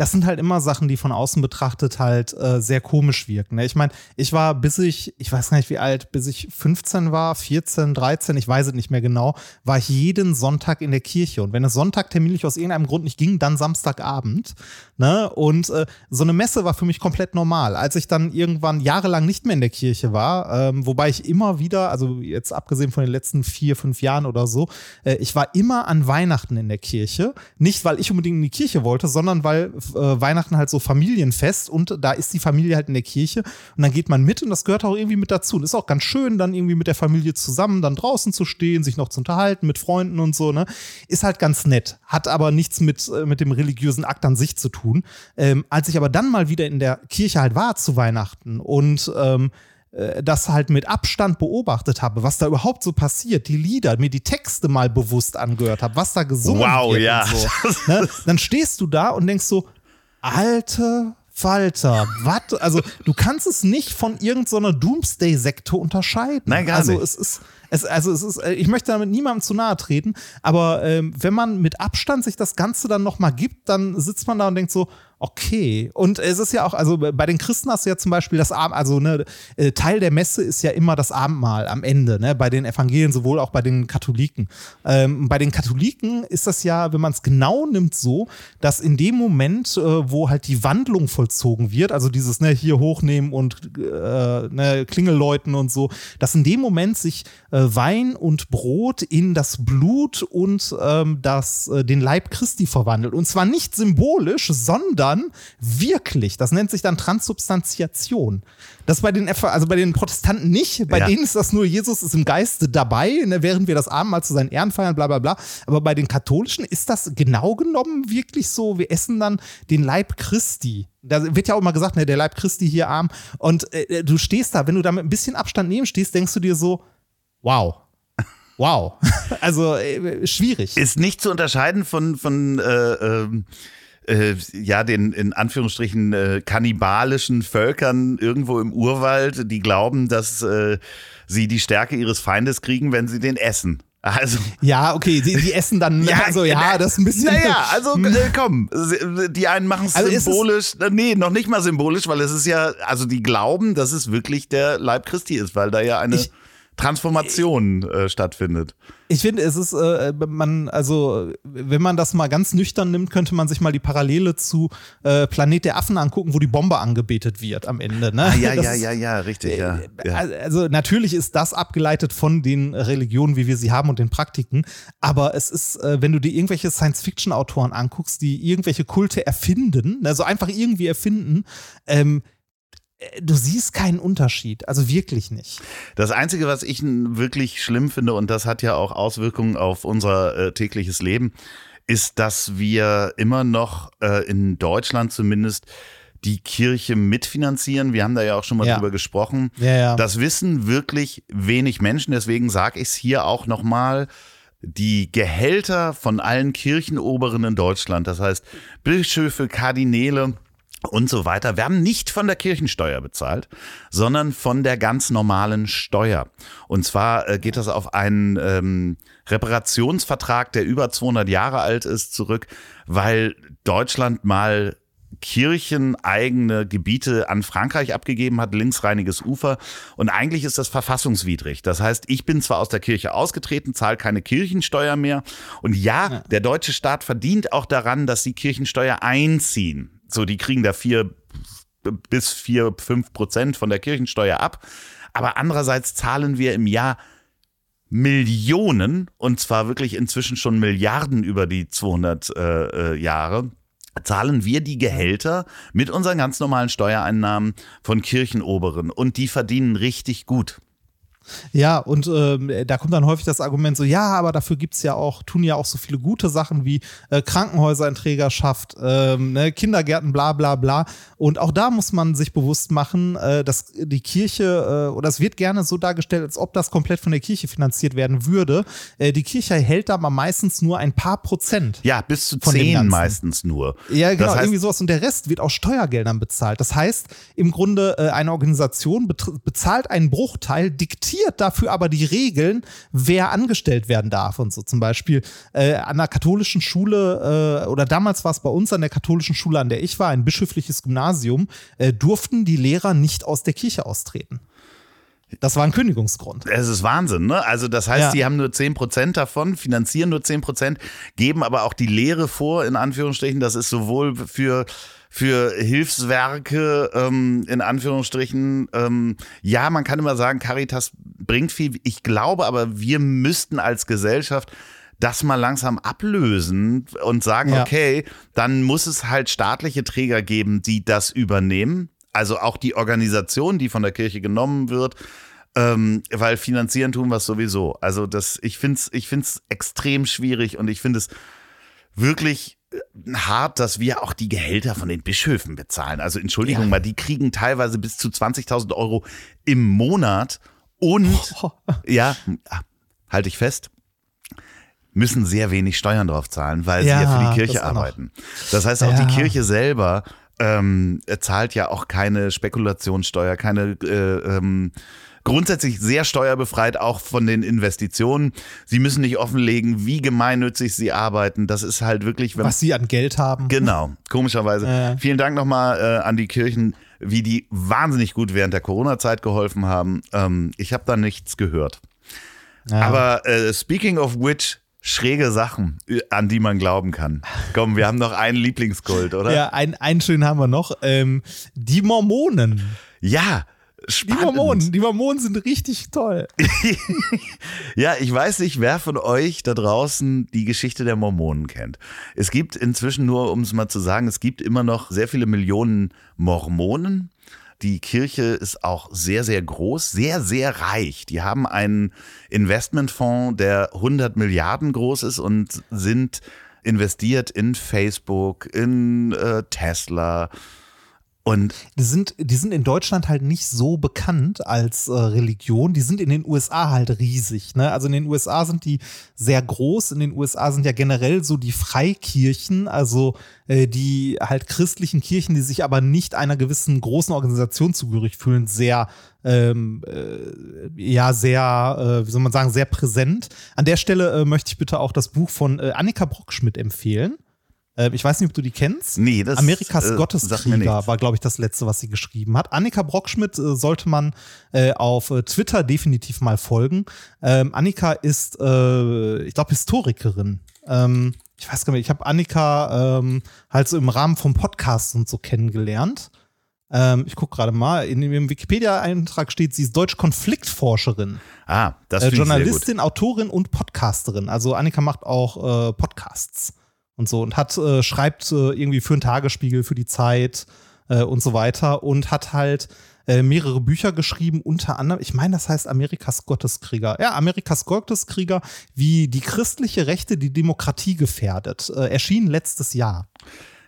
Das sind halt immer Sachen, die von außen betrachtet halt äh, sehr komisch wirken. Ne? Ich meine, ich war bis ich, ich weiß gar nicht wie alt, bis ich 15 war, 14, 13, ich weiß es nicht mehr genau, war ich jeden Sonntag in der Kirche. Und wenn es Sonntag terminlich aus irgendeinem Grund nicht ging, dann Samstagabend. Ne? Und äh, so eine Messe war für mich komplett normal. Als ich dann irgendwann jahrelang nicht mehr in der Kirche war, ähm, wobei ich immer wieder, also jetzt abgesehen von den letzten vier, fünf Jahren oder so, äh, ich war immer an Weihnachten in der Kirche. Nicht, weil ich unbedingt in die Kirche wollte, sondern weil äh, Weihnachten halt so Familienfest und da ist die Familie halt in der Kirche und dann geht man mit und das gehört auch irgendwie mit dazu. Und ist auch ganz schön, dann irgendwie mit der Familie zusammen dann draußen zu stehen, sich noch zu unterhalten mit Freunden und so, ne? Ist halt ganz nett. Hat aber nichts mit, äh, mit dem religiösen Akt an sich zu tun. Ähm, als ich aber dann mal wieder in der Kirche halt war zu Weihnachten und ähm, äh, das halt mit Abstand beobachtet habe, was da überhaupt so passiert, die Lieder, mir die Texte mal bewusst angehört habe, was da gesungen Wow, wird ja. so. Ne? Dann stehst du da und denkst so, alte Falter, was? Also du kannst es nicht von irgendeiner Doomsday-Sekte unterscheiden. Nein, gar also nicht. es ist, es, also es ist, äh, ich möchte damit niemandem zu nahe treten, aber ähm, wenn man mit Abstand sich das Ganze dann nochmal gibt, dann sitzt man da und denkt so, okay. Und es ist ja auch, also bei den Christen hast du ja zum Beispiel das Abend, also ne, äh, Teil der Messe ist ja immer das Abendmahl am Ende, ne? Bei den Evangelien sowohl auch bei den Katholiken. Ähm, bei den Katholiken ist das ja, wenn man es genau nimmt, so, dass in dem Moment, äh, wo halt die Wandlung vollzogen wird, also dieses ne, hier hochnehmen und äh, ne, Klingelläuten und so, dass in dem Moment sich äh, Wein und Brot in das Blut und ähm, das, äh, den Leib Christi verwandelt. Und zwar nicht symbolisch, sondern wirklich. Das nennt sich dann Transubstantiation. Das bei den, also bei den Protestanten nicht. Bei Ja. denen ist das nur, Jesus ist im Geiste dabei, ne, während wir das Abendmahl zu seinen Ehren feiern, bla bla bla. Aber bei den Katholischen ist das genau genommen wirklich so, wir essen dann den Leib Christi. Da wird ja auch immer gesagt, ne, der Leib Christi hier arm. Und äh, du stehst da, wenn du da mit ein bisschen Abstand neben stehst, denkst du dir so, wow. Wow. Also äh, schwierig. Ist nicht zu unterscheiden von, von äh, ähm, äh, ja, den in Anführungsstrichen äh, kannibalischen Völkern irgendwo im Urwald, die glauben, dass äh, sie die Stärke ihres Feindes kriegen, wenn sie den essen. Also, Ja, okay, die, die essen dann, also ja, na- das ist ein bisschen. Naja, also äh, komm, die einen machen es Also ist es- symbolisch. äh, nee, noch nicht mal symbolisch, weil es ist ja, also die glauben, dass es wirklich der Leib Christi ist, weil da ja eine Ich- Transformation äh, stattfindet. Ich finde, es ist, äh, man, also, wenn man das mal ganz nüchtern nimmt, könnte man sich mal die Parallele zu äh, Planet der Affen angucken, wo die Bombe angebetet wird am Ende. Ne? Ah, ja, Das ja, ja, ja, richtig, ja. ja. Also natürlich ist das abgeleitet von den Religionen, wie wir sie haben und den Praktiken. Aber es ist, äh, wenn du dir irgendwelche Science-Fiction-Autoren anguckst, die irgendwelche Kulte erfinden, also einfach irgendwie erfinden, ähm, äh, du siehst keinen Unterschied. Also wirklich nicht. Das Einzige, was ich wirklich schlimm finde, und das hat ja auch Auswirkungen auf unser äh, tägliches Leben, ist, dass wir immer noch äh, in Deutschland zumindest die Kirche mitfinanzieren. Wir haben da ja auch schon mal Ja. drüber gesprochen. Ja, ja. Das wissen wirklich wenig Menschen. Deswegen sage ich es hier auch nochmal. Die Gehälter von allen Kirchenoberen in Deutschland, das heißt Bischöfe, Kardinäle, und so weiter werden nicht von der Kirchensteuer bezahlt, sondern von der ganz normalen Steuer. Und zwar äh, geht das auf einen ähm, Reparationsvertrag, der über 200 Jahre alt ist, zurück, weil Deutschland mal kircheneigene Gebiete an Frankreich abgegeben hat, linksreiniges Ufer. Und eigentlich ist das verfassungswidrig. Das heißt, ich bin zwar aus der Kirche ausgetreten, zahle keine Kirchensteuer mehr. Und ja, ja, der deutsche Staat verdient auch daran, dass sie Kirchensteuer einziehen. So, die kriegen da vier bis vier, fünf Prozent von der Kirchensteuer ab. Aber andererseits zahlen wir im Jahr Millionen, und zwar wirklich inzwischen schon Milliarden über die 200 äh, äh, Jahre, zahlen wir die Gehälter mit unseren ganz normalen Steuereinnahmen von Kirchenoberen und die verdienen richtig gut. Ja, und äh, da kommt dann häufig das Argument so, ja, aber dafür gibt es ja auch, tun ja auch so viele gute Sachen wie äh, Krankenhäuser in Trägerschaft, ähm, ne, Kindergärten, bla bla bla. Und auch da muss man sich bewusst machen, äh, dass die Kirche, äh, oder es wird gerne so dargestellt, als ob das komplett von der Kirche finanziert werden würde. Äh, die Kirche hält aber meistens nur ein paar Prozent. Ja, bis zu zehn meistens nur. Ja, genau, das heißt, irgendwie sowas. Und der Rest wird aus Steuergeldern bezahlt. Das heißt, im Grunde, äh, eine Organisation bezahlt einen Bruchteil, diktiert diktiert dafür aber die Regeln, wer angestellt werden darf und so. Zum Beispiel äh, an der katholischen Schule äh, oder damals war es bei uns an der katholischen Schule, an der ich war, ein bischöfliches Gymnasium, äh, durften die Lehrer nicht aus der Kirche austreten. Das war ein Kündigungsgrund. Es ist Wahnsinn, ne? Also das heißt, ja. die haben nur 10% davon, finanzieren nur 10%, geben aber auch die Lehre vor, in Anführungsstrichen. Das ist sowohl für für Hilfswerke, ähm, in Anführungsstrichen. Ähm, ja, man kann immer sagen, Caritas bringt viel. Ich glaube aber, wir müssten als Gesellschaft das mal langsam ablösen und sagen, ja. okay, dann muss es halt staatliche Träger geben, die das übernehmen. Also auch die Organisation, die von der Kirche genommen wird. Ähm, weil finanzieren tun wir es sowieso. Also das, ich finde es ich find's extrem schwierig und ich finde es wirklich hart, dass wir auch die Gehälter von den Bischöfen bezahlen. Also Entschuldigung ja. mal, die kriegen teilweise bis zu 20.000 Euro im Monat und oh. ja, halte ich fest, müssen sehr wenig Steuern drauf zahlen, weil ja, sie ja für die Kirche das arbeiten. Das heißt, auch ja. die Kirche selber ähm, zahlt ja auch keine Spekulationssteuer, keine äh, ähm, grundsätzlich sehr steuerbefreit, auch von den Investitionen. Sie müssen nicht offenlegen, wie gemeinnützig sie arbeiten. Das ist halt wirklich, was sie an Geld haben. Genau, komischerweise. Äh. Vielen Dank nochmal äh, an die Kirchen, wie die wahnsinnig gut während der Corona-Zeit geholfen haben. Ähm, ich habe da nichts gehört. Ja. Aber äh, speaking of which, schräge Sachen, äh, an die man glauben kann. Komm, wir haben noch einen Lieblingskult, oder? Ja, einen, einen schönen haben wir noch. Ähm, die Mormonen. Ja, Spannend. Die Mormonen, die Mormonen sind richtig toll. ja, ich weiß nicht, wer von euch da draußen die Geschichte der Mormonen kennt. Es gibt inzwischen nur, um es mal zu sagen, es gibt immer noch sehr viele Millionen Mormonen. Die Kirche ist auch sehr, sehr groß, sehr, sehr reich. Die haben einen Investmentfonds, der 100 Milliarden groß ist und sind investiert in Facebook, in äh, Tesla, und die sind, die sind in Deutschland halt nicht so bekannt als äh, Religion. Die sind in den USA halt riesig. Ne? Also in den USA sind die sehr groß. In den USA sind ja generell so die Freikirchen, also äh, die halt christlichen Kirchen, die sich aber nicht einer gewissen großen Organisation zugehörig fühlen, sehr ähm, äh, ja sehr, äh, wie soll man sagen, sehr präsent. An der Stelle äh, möchte ich bitte auch das Buch von äh, Annika Brockschmidt empfehlen. Ähm, ich weiß nicht, ob du die kennst. Nee, das Amerikas äh, Gotteskrieger war, glaube ich, das letzte, was sie geschrieben hat. Annika Brockschmidt äh, sollte man äh, auf äh, Twitter definitiv mal folgen. Ähm, Annika ist, ich glaube, Historikerin. Ähm, ich weiß gar nicht, ich habe Annika ähm, halt so im Rahmen vom Podcast und so kennengelernt. Ähm, ich gucke gerade mal, in ihrem Wikipedia-Eintrag steht, sie ist deutsche Konfliktforscherin. Ah, das äh, Journalistin, Autorin und Podcasterin. Also Annika macht auch äh, Podcasts und so und hat, äh, schreibt äh, irgendwie für einen Tagesspiegel, für die Zeit äh, und so weiter und hat halt äh, mehrere Bücher geschrieben, unter anderem, ich meine, das heißt Amerikas Gotteskrieger. Ja, Amerikas Gotteskrieger, wie die christliche Rechte die Demokratie gefährdet. Äh, erschien letztes Jahr.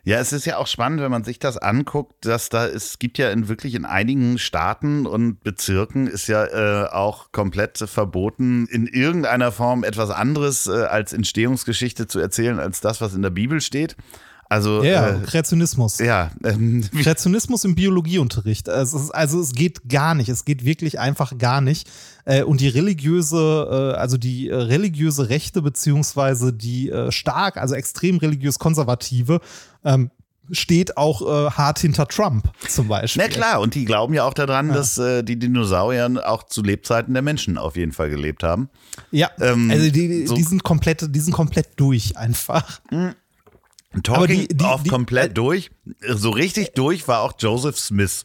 Ja, es ist ja auch spannend, wenn man sich das anguckt, dass da es gibt ja in wirklich in einigen Staaten und Bezirken ist ja äh, auch komplett verboten, in irgendeiner Form etwas anderes äh, als Entstehungsgeschichte zu erzählen als das, was in der Bibel steht. Also Ja, äh, Kreationismus. ja, ähm, Kreationismus im Biologieunterricht. Es ist, also es geht gar nicht. Es geht wirklich einfach gar nicht. Äh, Und die religiöse, äh, also die äh, religiöse Rechte beziehungsweise die stark, also extrem religiös konservative, ähm, steht auch äh, hart hinter Trump zum Beispiel. na klar, und die glauben ja auch daran, dass äh, die Dinosaurier auch zu Lebzeiten der Menschen auf jeden Fall gelebt haben. Ja, Ähm, also die, so- die sind komplett, die sind komplett durch einfach. Talking die- die- off die- komplett durch. So richtig durch war auch Joseph Smith.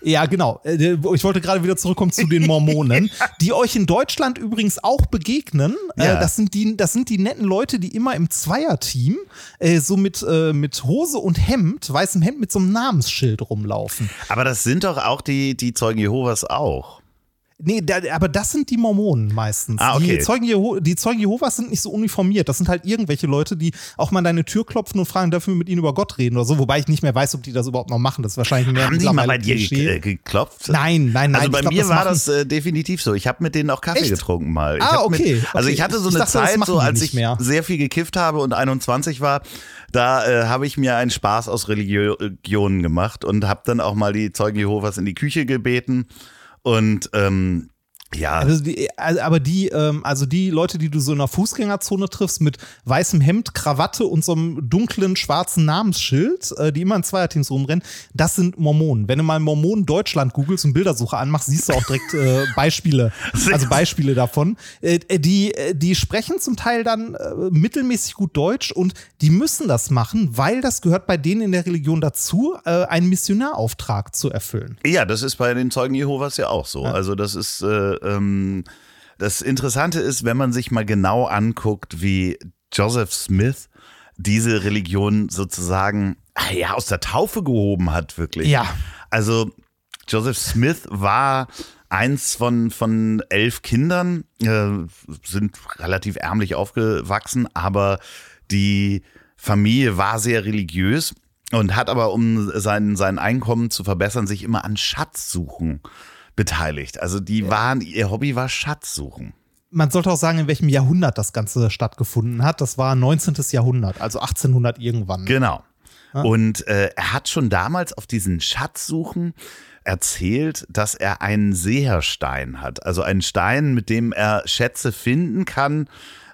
Ja, genau. Äh, Ich wollte gerade wieder zurückkommen zu den Mormonen, die euch in Deutschland übrigens auch begegnen. Äh, Ja. Das, sind die, das sind die netten Leute, die immer im Zweierteam äh, so mit, äh, mit Hose und Hemd, weißem Hemd mit so einem Namensschild rumlaufen. Aber das sind doch auch die, die Zeugen Jehovas auch. Nee, da, aber das sind die Mormonen meistens. Ah, okay. die, Zeugen Jeho die Zeugen Jehovas sind nicht so uniformiert. Das sind halt irgendwelche Leute, die auch mal an deine Tür klopfen und fragen, dürfen wir mit ihnen über Gott reden oder so. Wobei ich nicht mehr weiß, ob die das überhaupt noch machen. Das ist wahrscheinlich mehr Haben die mal bei dir Klischee. ge geklopft? Nein, nein, nein. Also bei glaub, mir war machen- das äh, definitiv so. Ich habe mit denen auch Kaffee Echt? getrunken mal. Ich Ah, hab mit, okay, Also okay. ich hatte so Ich eine dachte, das Zeit, so als ich mehr. sehr viel gekifft habe und 21 war, da äh, habe ich mir einen Spaß aus Religionen gemacht und habe dann auch mal die Zeugen Jehovas in die Küche gebeten und ähm, ja, Also die, also- aber die, ähm, also die Leute, die du so in der Fußgängerzone triffst, mit weißem Hemd, Krawatte und so einem dunklen schwarzen Namensschild, äh, die immer in Zweierteams rumrennen, das sind Mormonen. Wenn du mal Mormonen Deutschland googelst und Bildersuche anmachst, siehst du auch direkt äh, Beispiele, also Beispiele davon. Äh, die, die sprechen zum Teil dann mittelmäßig gut Deutsch und die müssen das machen, weil das gehört bei denen in der Religion dazu, einen Missionarauftrag zu erfüllen. Ja, das ist bei den Zeugen Jehovas ja auch so. Also das ist ähm, das Interessante ist, wenn man sich mal genau anguckt, wie Joseph Smith diese Religion sozusagen ah ja aus der Taufe gehoben hat, wirklich. Ja. Also Joseph Smith war eins von, von elf Kindern, äh, sind relativ ärmlich aufgewachsen, aber die Familie war sehr religiös und hat aber, um sein, sein Einkommen zu verbessern, sich immer an Schatzsuchen beteiligt. Also die waren, ihr Hobby war Schatzsuchen. man sollte auch sagen, in welchem Jahrhundert das Ganze stattgefunden hat. Das war 19. Jahrhundert, also 1800 irgendwann. Genau. Und äh, er hat schon damals auf diesen Schatzsuchen erzählt, dass er einen Seherstein hat. Also einen Stein, mit dem er Schätze finden kann.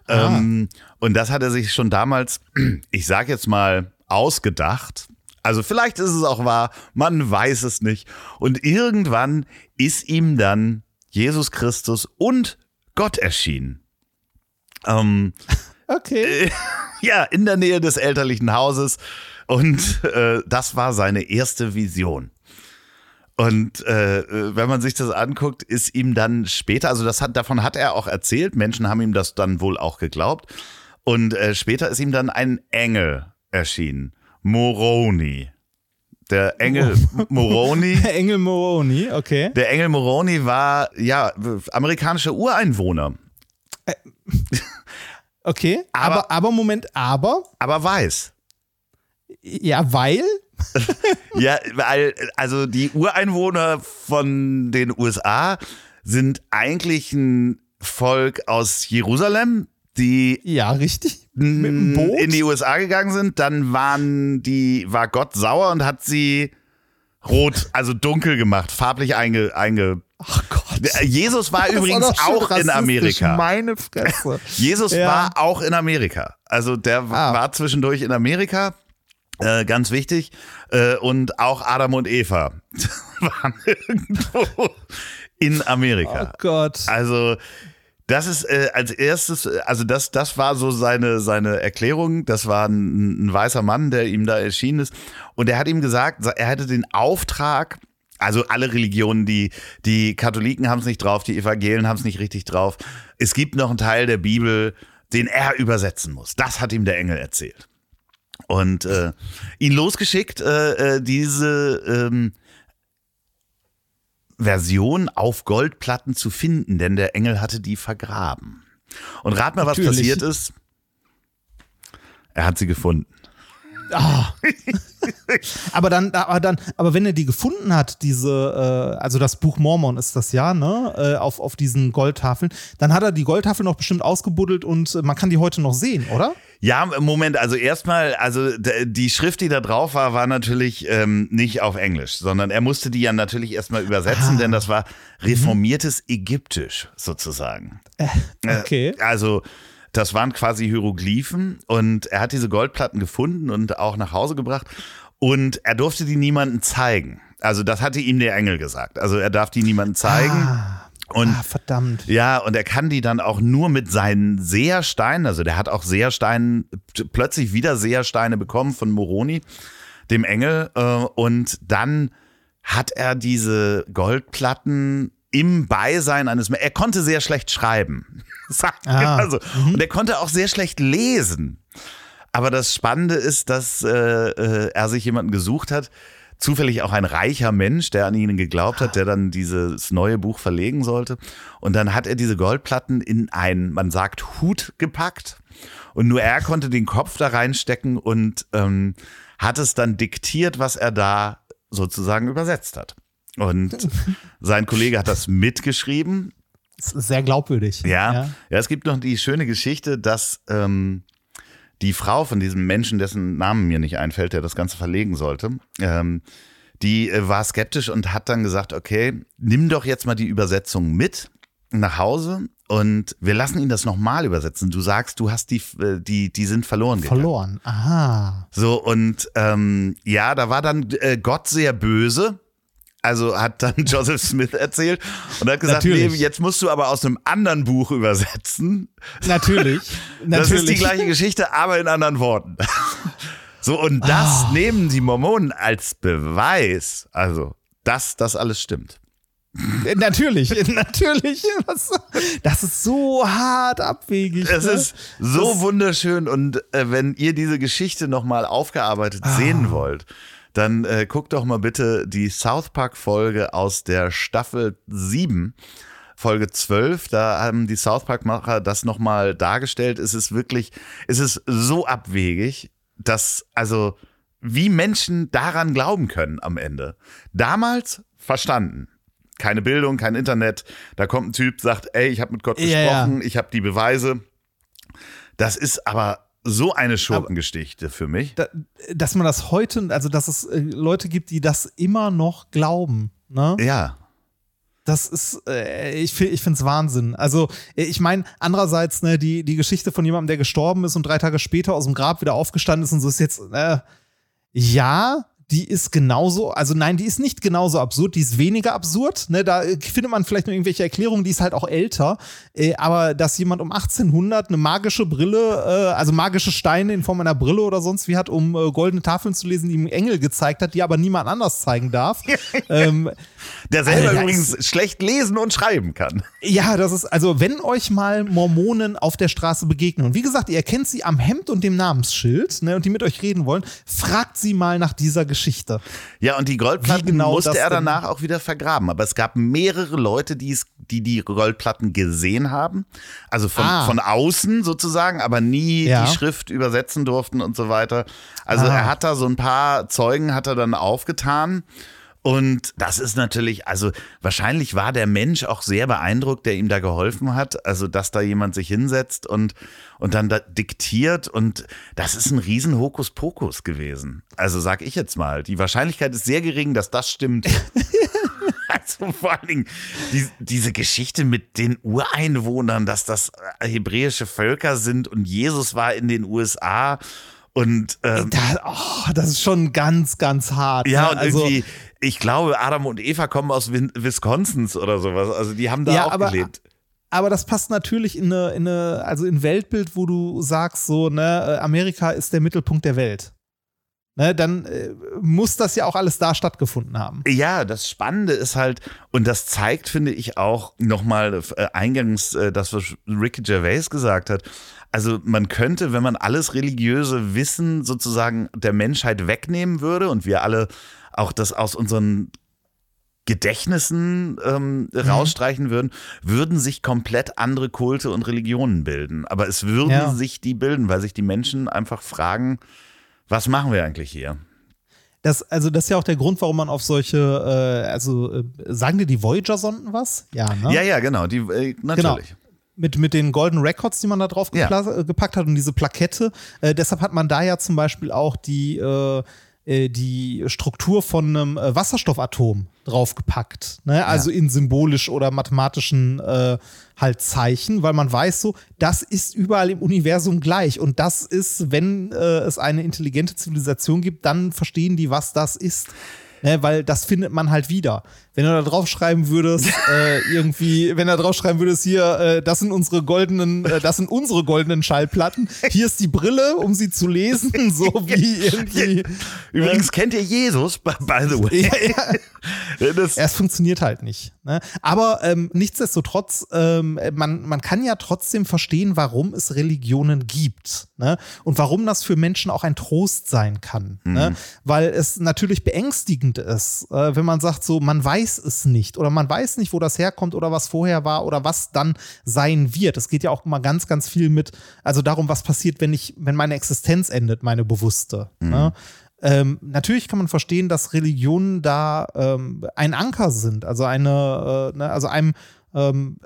Ähm, und das hat er sich schon damals, ich sag jetzt mal, ausgedacht. Also vielleicht ist es auch wahr, man weiß es nicht. Und irgendwann ist ihm dann Jesus Christus und Gott erschienen. Ähm, Okay. ja, in der Nähe des elterlichen Hauses. Und äh, das war seine erste Vision. Und äh, äh, wenn man sich das anguckt, ist ihm dann später, also das hat, davon hat er auch erzählt, Menschen haben ihm das dann wohl auch geglaubt. Und äh, später ist ihm dann ein Engel erschienen. Moroni. Der Engel Moroni. Engel Moroni, okay. Der Engel Moroni war ja amerikanischer Ureinwohner, Okay. Aber, aber, Moment, aber, aber weiß. ja, weil, Ja, weil, also die Ureinwohner von den USA sind eigentlich ein Volk aus Jerusalem, die ja, richtig. Boot. in die USA gegangen sind. Dann waren die, war Gott sauer und hat sie rot, also dunkel gemacht, farblich einge, einge Ach Gott. Jesus war Das übrigens schön auch in Amerika. Meine Fresse. Jesus Ja. war auch in Amerika. Also der Ah. war zwischendurch in Amerika. Äh, ganz wichtig. Äh, und auch Adam und Eva waren irgendwo in Amerika. Oh Gott. Also das ist äh, als erstes, äh, also das, das war so seine, seine Erklärung. Das war ein, ein weißer Mann, der ihm da erschienen ist. Und er hat ihm gesagt, er hätte den Auftrag, also alle Religionen, die, die Katholiken haben es nicht drauf, die Evangelien haben es nicht richtig drauf. Es gibt noch einen Teil der Bibel, den er übersetzen muss. Das hat ihm der Engel erzählt. Und äh, ihn losgeschickt, äh, äh, diese ähm, Version auf Goldplatten zu finden, denn der Engel hatte die vergraben. Und rat mal, was Natürlich. passiert ist. Er hat sie gefunden. Ah. aber dann, aber dann, aber wenn er die gefunden hat, diese, äh, also das Buch Mormon ist das ja, ne, äh, auf, auf diesen Goldtafeln, dann hat er die Goldtafeln noch bestimmt ausgebuddelt und äh, man kann die heute noch sehen, oder? Ja, Moment, also erstmal, also die Schrift, die da drauf war, war natürlich ähm, nicht auf Englisch, sondern er musste die ja natürlich erstmal übersetzen, ah. denn das war reformiertes. Ägyptisch sozusagen. Äh, okay. Äh, also das waren quasi Hieroglyphen und er hat diese Goldplatten gefunden und auch nach Hause gebracht und er durfte die niemandem zeigen. Also das hatte ihm der Engel gesagt. Also er darf die niemandem zeigen. Ah. Und ah, verdammt. Ja, und er kann die dann auch nur mit seinen Seersteinen, also der hat auch Seersteine, plötzlich wieder Seersteine bekommen von Moroni, dem Engel. Äh, und dann hat er diese Goldplatten im Beisein eines Er konnte sehr schlecht schreiben. ah. also. Mhm. Und er konnte auch sehr schlecht lesen. Aber das Spannende ist, dass äh, äh, er sich jemanden gesucht hat, zufällig auch ein reicher Mensch, der an ihn geglaubt hat, der dann dieses neue Buch verlegen sollte. Und dann hat er diese Goldplatten in einen, man sagt, Hut gepackt. Und nur er konnte den Kopf da reinstecken und ähm, hat es dann diktiert, was er da sozusagen übersetzt hat. Und sein Kollege hat das mitgeschrieben. Sehr glaubwürdig. Ja, ja, ja. es gibt noch die schöne Geschichte, dass ähm, die Frau von diesem Menschen, dessen Namen mir nicht einfällt, der das Ganze verlegen sollte, ähm, die äh, war skeptisch und hat dann gesagt, okay, nimm doch jetzt mal die Übersetzung mit nach Hause und wir lassen ihn das nochmal übersetzen. Du sagst, du hast die, äh, die, die sind verloren gegangen. Verloren, aha. So, und ähm, ja, da war dann äh, Gott sehr böse also hat dann Joseph Smith erzählt und hat gesagt, nee, jetzt musst du aber aus einem anderen Buch übersetzen. Natürlich. Das ist die gleiche Geschichte, aber in anderen Worten. So, und das oh. nehmen die Mormonen als Beweis, also, dass das alles stimmt. Äh, natürlich, natürlich. Das ist so hart abwegig. Es ne? ist so das wunderschön und äh, wenn ihr diese Geschichte nochmal aufgearbeitet ah. sehen wollt, dann äh, guckt doch mal bitte die South Park-Folge aus der Staffel 7. Folge 12, da haben die South Park-Macher das nochmal dargestellt. Es ist wirklich, es ist so abwegig, dass, also, wie Menschen daran glauben können am Ende. Damals verstanden. Keine Bildung, kein Internet. Da kommt ein Typ, sagt, ey, ich habe mit Gott gesprochen, ja. ich habe die Beweise. Das ist aber so eine Schurkengeschichte für mich. Da, dass man das heute, also dass es äh, Leute gibt, die das immer noch glauben. Ne? Ja. Das ist, äh, ich, ich finde es Wahnsinn. Also, äh, ich meine, andererseits, ne, die, die Geschichte von jemandem, der gestorben ist und drei Tage später aus dem Grab wieder aufgestanden ist und so ist jetzt, äh, ja, die ist genauso, also nein, die ist nicht genauso absurd, die ist weniger absurd. Ne? Da äh, findet man vielleicht nur irgendwelche Erklärungen, die ist halt auch älter. Äh, aber dass jemand um 1800 eine magische Brille, äh, also magische Steine in Form einer Brille oder sonst wie hat, um äh, goldene Tafeln zu lesen, die ihm Engel gezeigt hat, die aber niemand anders zeigen darf. ähm, Der selber Alter, übrigens ist, schlecht lesen und schreiben kann. Ja, das ist, also wenn euch mal Mormonen auf der Straße begegnen und wie gesagt, ihr erkennt sie am Hemd und dem Namensschild ne, und die mit euch reden wollen, fragt sie mal nach dieser Geschichte. Geschichte. Ja, und die Goldplatten genau musste er danach auch wieder vergraben. Aber es gab mehrere Leute, die es, die, die Goldplatten gesehen haben. Also von, ah. von außen sozusagen, aber nie ja. die Schrift übersetzen durften und so weiter. Also ah. er hat da so ein paar Zeugen hat er dann aufgetan. Und das ist natürlich, also wahrscheinlich war der Mensch auch sehr beeindruckt, der ihm da geholfen hat. Also, dass da jemand sich hinsetzt und, und dann da diktiert. Und das ist ein riesen Hokuspokus gewesen. Also, sag ich jetzt mal. Die Wahrscheinlichkeit ist sehr gering, dass das stimmt. also vor allen Dingen die, diese Geschichte mit den Ureinwohnern, dass das hebräische Völker sind und Jesus war in den USA. Und ähm, da, oh, das ist schon ganz, ganz hart. Ja, ne? und also, irgendwie, ich glaube, Adam und Eva kommen aus Wisconsin oder sowas. Also die haben da ja, auch aber, gelebt. Aber das passt natürlich in eine, in eine, also in Weltbild, wo du sagst, so, ne, äh, Amerika ist der Mittelpunkt der Welt. Ne, dann äh, muss das ja auch alles da stattgefunden haben. Ja, das Spannende ist halt, und das zeigt, finde ich, auch nochmal äh, eingangs äh, das, was Ricky Gervais gesagt hat. Also man könnte, wenn man alles religiöse Wissen sozusagen der Menschheit wegnehmen würde und wir alle auch das aus unseren Gedächtnissen ähm, mhm. rausstreichen würden, würden sich komplett andere Kulte und Religionen bilden. Aber es würden ja. sich die bilden, weil sich die Menschen einfach fragen, Was machen wir eigentlich hier? Das, also das ist ja auch der Grund, warum man auf solche, äh, also äh, sagen dir die Voyager-Sonden was? Ja, ne? Ja, ja, genau, die, äh, natürlich. Genau mit, mit den Golden Records, die man da drauf ja. Äh, gepackt hat und diese Plakette. Äh, deshalb hat man da ja zum Beispiel auch die, äh, äh die Struktur von einem Wasserstoffatom draufgepackt. Ne? Also ja. in symbolisch oder mathematischen äh, halt Zeichen, weil man weiß so, das ist überall im Universum gleich. Und das ist, wenn äh, es eine intelligente Zivilisation gibt, dann verstehen die, was das ist. Ne? Weil das findet man halt wieder wenn du da draufschreiben würdest, äh, irgendwie, wenn du da draufschreiben würdest, hier, äh, das sind unsere goldenen, äh, das sind unsere goldenen Schallplatten, hier ist die Brille, um sie zu lesen, so wie irgendwie. Übrigens kennt ihr Jesus, by, the way. Ja, ja. Es funktioniert halt nicht. Ne? Aber ähm, nichtsdestotrotz, ähm, man, man kann ja trotzdem verstehen, warum es Religionen gibt. Ne? Und warum das für Menschen auch ein Trost sein kann. Ne? Mhm. Ne? Weil es natürlich beängstigend ist, äh, wenn man sagt, so, man weiß, weiß es nicht oder man weiß nicht, wo das herkommt oder was vorher war oder was dann sein wird. Es geht ja auch immer ganz, ganz viel mit, also darum, was passiert, wenn ich, wenn meine Existenz endet, meine bewusste. Mhm. Ne? Ähm, natürlich kann man verstehen, dass Religionen da ähm, ein Anker sind, also eine, äh, ne, also einem ähm,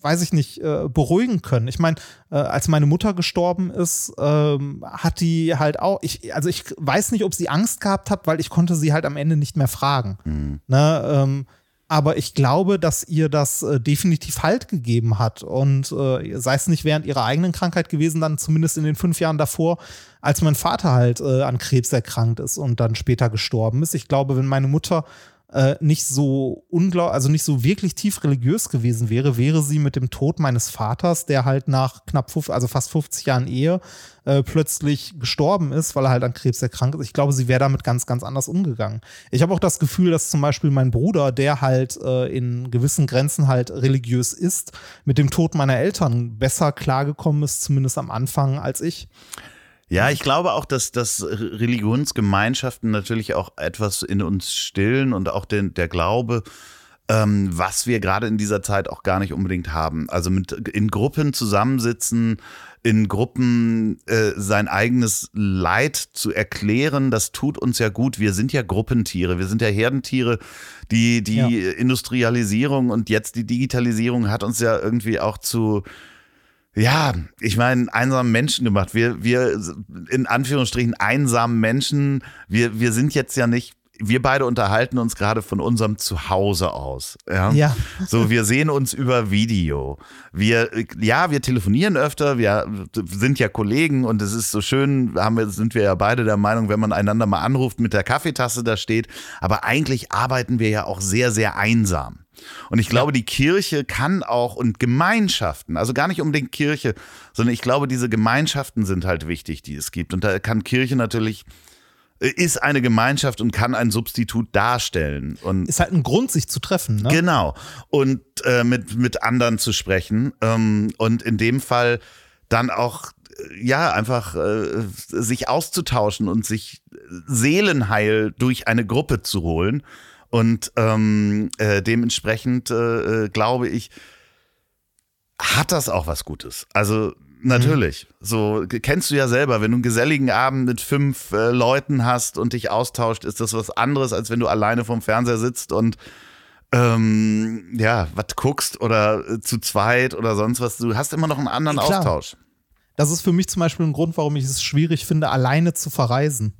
weiß ich nicht, äh, beruhigen können. Ich meine, äh, als meine Mutter gestorben ist, ähm, hat die halt auch, ich, also ich weiß nicht, ob sie Angst gehabt hat, weil ich konnte sie halt am Ende nicht mehr fragen. Mhm. Ne, ähm, aber ich glaube, dass ihr das äh, definitiv Halt gegeben hat. Und äh, sei es nicht während ihrer eigenen Krankheit gewesen, dann zumindest in den fünf Jahren davor, als mein Vater halt äh, an Krebs erkrankt ist und dann später gestorben ist. Ich glaube, wenn meine Mutter äh, nicht so unglaublich, also nicht so wirklich tief religiös gewesen wäre, wäre sie mit dem Tod meines Vaters, der halt nach knapp, 50, also fast 50 Jahren Ehe, äh, plötzlich gestorben ist, weil er halt an Krebs erkrankt ist. Ich glaube, sie wäre damit ganz, ganz anders umgegangen. Ich habe auch das Gefühl, dass zum Beispiel mein Bruder, der halt äh, in gewissen Grenzen halt religiös ist, mit dem Tod meiner Eltern besser klargekommen ist, zumindest am Anfang, als ich. Ja, ich glaube auch, dass, dass Religionsgemeinschaften natürlich auch etwas in uns stillen und auch den, der Glaube, ähm, was wir gerade in dieser Zeit auch gar nicht unbedingt haben. Also mit in Gruppen zusammensitzen, in Gruppen äh, sein eigenes Leid zu erklären, das tut uns ja gut. Wir sind ja Gruppentiere, wir sind ja Herdentiere. Die, die ja. Industrialisierung und jetzt die Digitalisierung hat uns ja irgendwie auch zu ja, ich meine, einsamen Menschen gemacht. Wir, wir, in Anführungsstrichen, einsamen Menschen, wir, wir sind jetzt ja nicht wir beide unterhalten uns gerade von unserem Zuhause aus. Ja? ja. So, wir sehen uns über Video. Wir, ja, wir telefonieren öfter, wir sind ja Kollegen und es ist so schön, haben wir, sind wir ja beide der Meinung, wenn man einander mal anruft, mit der Kaffeetasse da steht. Aber eigentlich arbeiten wir ja auch sehr, sehr einsam. Und ich glaube, die Kirche kann auch und Gemeinschaften, also gar nicht unbedingt Kirche, sondern ich glaube, diese Gemeinschaften sind halt wichtig, die es gibt. Und da kann Kirche natürlich ist eine Gemeinschaft und kann ein Substitut darstellen. Und ist halt ein Grund, sich zu treffen. Ne? Genau. Und äh, mit, mit anderen zu sprechen. Ähm, und in dem Fall dann auch, äh, ja, einfach äh, sich auszutauschen und sich Seelenheil durch eine Gruppe zu holen. Und ähm, äh, dementsprechend äh, äh, glaube ich, hat das auch was Gutes. Also natürlich. Mhm. So kennst du ja selber, wenn du einen geselligen Abend mit fünf äh, Leuten hast und dich austauscht, ist das was anderes, als wenn du alleine vorm Fernseher sitzt und ähm, ja, was guckst oder äh, zu zweit oder sonst was. Du hast immer noch einen anderen Klar. Austausch. Das ist für mich zum Beispiel ein Grund, warum ich es schwierig finde, alleine zu verreisen.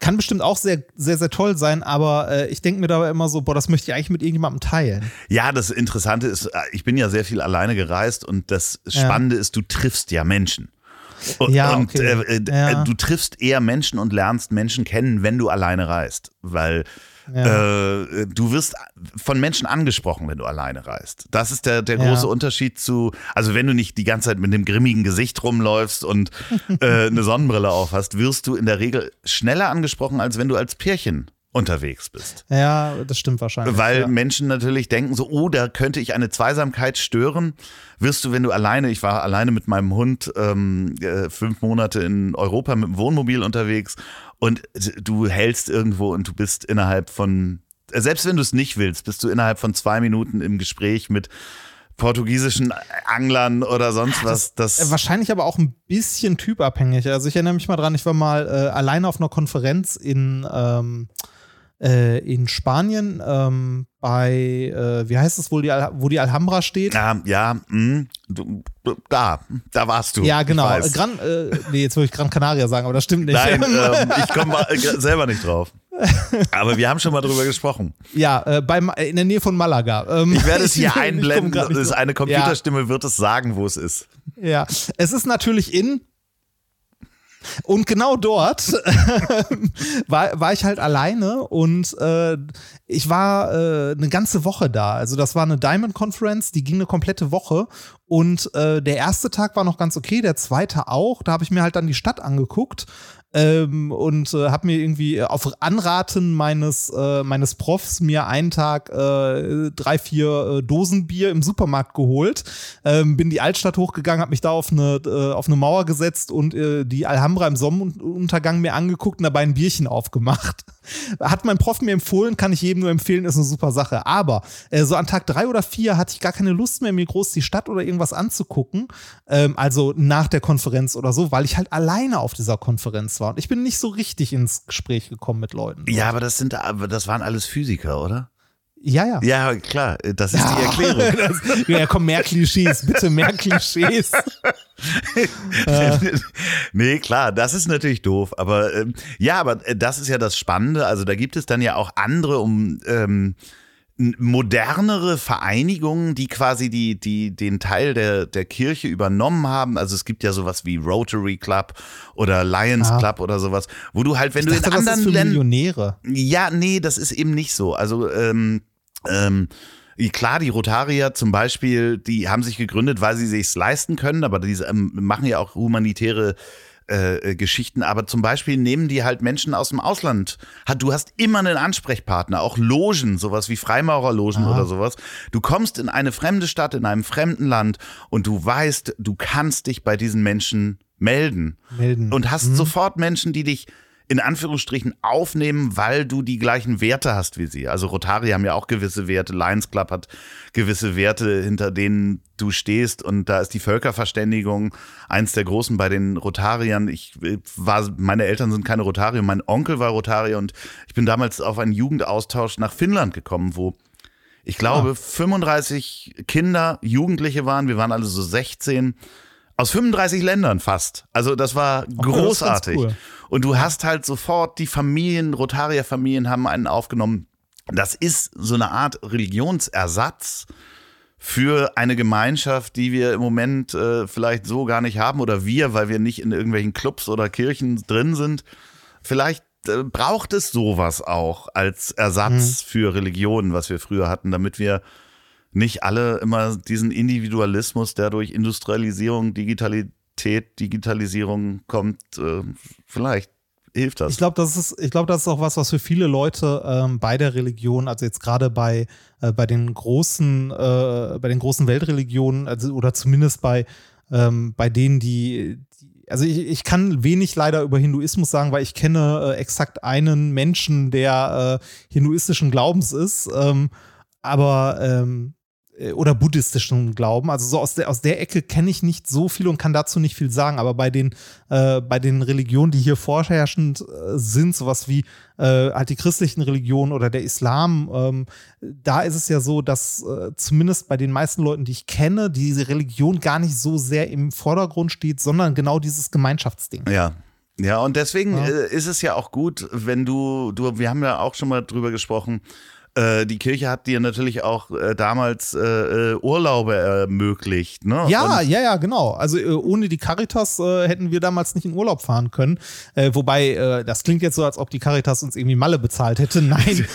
Kann bestimmt auch sehr, sehr, sehr toll sein, aber äh, ich denke mir dabei immer so, boah, das möchte ich eigentlich mit irgendjemandem teilen. Ja, das Interessante ist, äh, ich bin ja sehr viel alleine gereist und das Spannende ja. ist, du triffst ja Menschen. Und, ja, okay. und äh, äh, ja. du triffst eher Menschen und lernst Menschen kennen, wenn du alleine reist. Weil ja. Äh, du wirst von Menschen angesprochen, wenn du alleine reist. Das ist der, der große ja. Unterschied zu, also wenn du nicht die ganze Zeit mit einem grimmigen Gesicht rumläufst und äh, eine Sonnenbrille aufhast, wirst du in der Regel schneller angesprochen, als wenn du als Pärchen unterwegs bist. Ja, das stimmt wahrscheinlich. Weil ja. Menschen natürlich denken so, oh, da könnte ich eine Zweisamkeit stören. Wirst du, wenn du alleine, ich war alleine mit meinem Hund ähm, äh, fünf Monate in Europa mit dem Wohnmobil unterwegs und du hältst irgendwo und du bist innerhalb von, selbst wenn du es nicht willst, bist du innerhalb von zwei Minuten im Gespräch mit portugiesischen Anglern oder sonst was. Das Äh, Wahrscheinlich aber auch ein bisschen typabhängig. Also ich erinnere mich mal dran, ich war mal äh, alleine auf einer Konferenz in, ähm, äh, in Spanien ähm, bei, äh, wie heißt es wohl, die Al wo die Alhambra steht? ja, ja, mh, du, du, da, da warst du. Ja, genau. Äh, Gran, äh, nee, jetzt würde ich Gran Canaria sagen, aber das stimmt nicht. Nein, ähm, ich komme selber nicht drauf. Aber wir haben schon mal drüber gesprochen. ja, äh, bei, in der Nähe von Malaga. Ähm, Ich werde es hier einblenden. eine Computerstimme wird es sagen, wo es ist. Ja, es ist natürlich in. Und genau dort war, war ich halt alleine und äh, ich war äh, eine ganze Woche da. Also das war eine Diamond Conference, die ging eine komplette Woche und äh, der erste Tag war noch ganz okay, der zweite auch. Da habe ich mir halt dann die Stadt angeguckt ähm, und äh, habe mir irgendwie auf Anraten meines, äh, meines Profs mir einen Tag äh, drei, vier äh, Dosen Bier im Supermarkt geholt, ähm, bin die Altstadt hochgegangen, habe mich da auf eine, äh, auf eine Mauer gesetzt und äh, die Alhambra im Sonnenuntergang mir angeguckt und dabei ein Bierchen aufgemacht. Hat mein Prof mir empfohlen, kann ich jedem nur empfehlen, ist eine super Sache. Aber so an Tag drei oder vier hatte ich gar keine Lust mehr, mir groß die Stadt oder irgendwas anzugucken. Ähm, also nach der Konferenz oder so, weil ich halt alleine auf dieser Konferenz war. Und ich bin nicht so richtig ins Gespräch gekommen mit Leuten. Ja, aber das sind, aber das waren alles Physiker, oder? Ja, ja. Ja, klar. Das ist die Erklärung. Das, ja, komm, mehr Klischees, bitte mehr Klischees. nee, klar, das ist natürlich doof. Aber ähm, ja, aber äh, das ist ja das Spannende. Also da gibt es dann ja auch andere um ähm, modernere Vereinigungen, die quasi die, die den Teil der, der Kirche übernommen haben. Also es gibt ja sowas wie Rotary Club oder Lions Ah. Club oder sowas, wo du halt, wenn Ich du dachte, in das ist anderen für Ländern Millionäre. ja, nee, das ist eben nicht so. Also, ähm, ähm, klar, die Rotarier zum Beispiel, die haben sich gegründet, weil sie sich's leisten können, aber die ähm, machen ja auch humanitäre äh, Geschichten, aber zum Beispiel nehmen die halt Menschen aus dem Ausland. Du hast immer einen Ansprechpartner, auch Logen, sowas wie Freimaurerlogen Ah. oder sowas. Du kommst in eine fremde Stadt, in einem fremden Land und du weißt, du kannst dich bei diesen Menschen melden. Melden. Und hast sofort Menschen, die dich in Anführungsstrichen aufnehmen, weil du die gleichen Werte hast wie sie. Also Rotary haben ja auch gewisse Werte, Lions Club hat gewisse Werte, hinter denen du stehst. Und da ist die Völkerverständigung eins der großen bei den Rotariern. Ich äh, war, meine Eltern sind keine Rotarier, mein Onkel war Rotarier und ich bin damals auf einen Jugendaustausch nach Finnland gekommen, wo ich glaube 35 Kinder, Jugendliche waren, wir waren alle so 16 aus 35 Ländern fast. Also das war das ganz großartig. cool. Und du hast halt sofort die Familien, Rotarier-Familien haben einen aufgenommen. Das ist so eine Art Religionsersatz für eine Gemeinschaft, die wir im Moment äh, vielleicht so gar nicht haben oder wir, weil wir nicht in irgendwelchen Clubs oder Kirchen drin sind. Vielleicht äh, braucht es sowas auch als Ersatz für Religionen, was wir früher hatten, damit wir nicht alle immer diesen Individualismus, der durch Industrialisierung, Digitalität, Digitalisierung kommt, äh, vielleicht hilft das. Ich glaube, das ist, ich glaube, das ist auch was, was für viele Leute ähm, bei der Religion, also jetzt gerade bei, äh, bei den großen, äh, bei den großen Weltreligionen, also oder zumindest bei, ähm, bei denen, die, die also ich, ich kann wenig leider über Hinduismus sagen, weil ich kenne äh, exakt einen Menschen, der äh, hinduistischen Glaubens ist, ähm, aber ähm, äh, oder buddhistischen Glauben. Also so aus der, aus der Ecke kenne ich nicht so viel und kann dazu nicht viel sagen. Aber bei den, äh, bei den Religionen, die hier vorherrschend äh, sind, sowas wie äh, halt die christlichen Religionen oder der Islam, ähm, da ist es ja so, dass äh, zumindest bei den meisten Leuten, die ich kenne, diese Religion gar nicht so sehr im Vordergrund steht, sondern genau dieses Gemeinschaftsding. Ja. Ja, und deswegen Ja. äh, ist es ja auch gut, wenn du, du, wir haben ja auch schon mal drüber gesprochen, äh, die Kirche hat dir natürlich auch äh, damals äh, äh, Urlaube ermöglicht, ne? Ja, Und, ja, ja, genau. Also äh, ohne die Caritas äh, hätten wir damals nicht in Urlaub fahren können. Wobei, das klingt jetzt so, als ob die Caritas uns irgendwie Malle bezahlt hätte. Nein,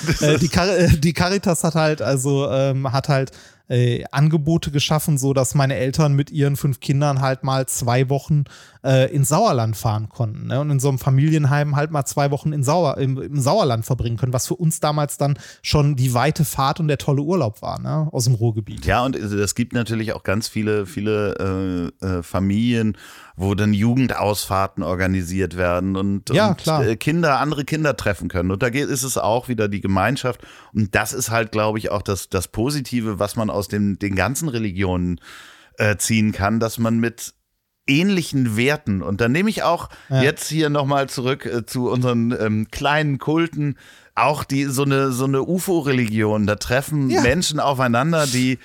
die, Car die Caritas hat halt, also ähm, hat halt äh, Angebote geschaffen, so dass meine Eltern mit ihren fünf Kindern halt mal zwei Wochen äh, ins Sauerland fahren konnten ne? und in so einem Familienheim halt mal zwei Wochen in Sauer, im, im Sauerland verbringen können, was für uns damals dann schon die weite Fahrt und der tolle Urlaub war, ne? aus dem Ruhrgebiet. Ja, und es gibt natürlich auch ganz viele, viele äh, äh, Familien, wo dann Jugendausfahrten organisiert werden und, Ja, und äh, Kinder andere Kinder treffen können. Und da geht, ist es auch wieder die Gemeinschaft. Und das ist halt, glaube ich, auch das, das Positive, was man aus dem, den ganzen Religionen äh, ziehen kann, dass man mit ähnlichen Werten und dann nehme ich auch Ja. jetzt hier nochmal zurück äh, zu unseren ähm, kleinen Kulten auch die so eine so eine UFO-Religion da treffen Ja. Menschen aufeinander die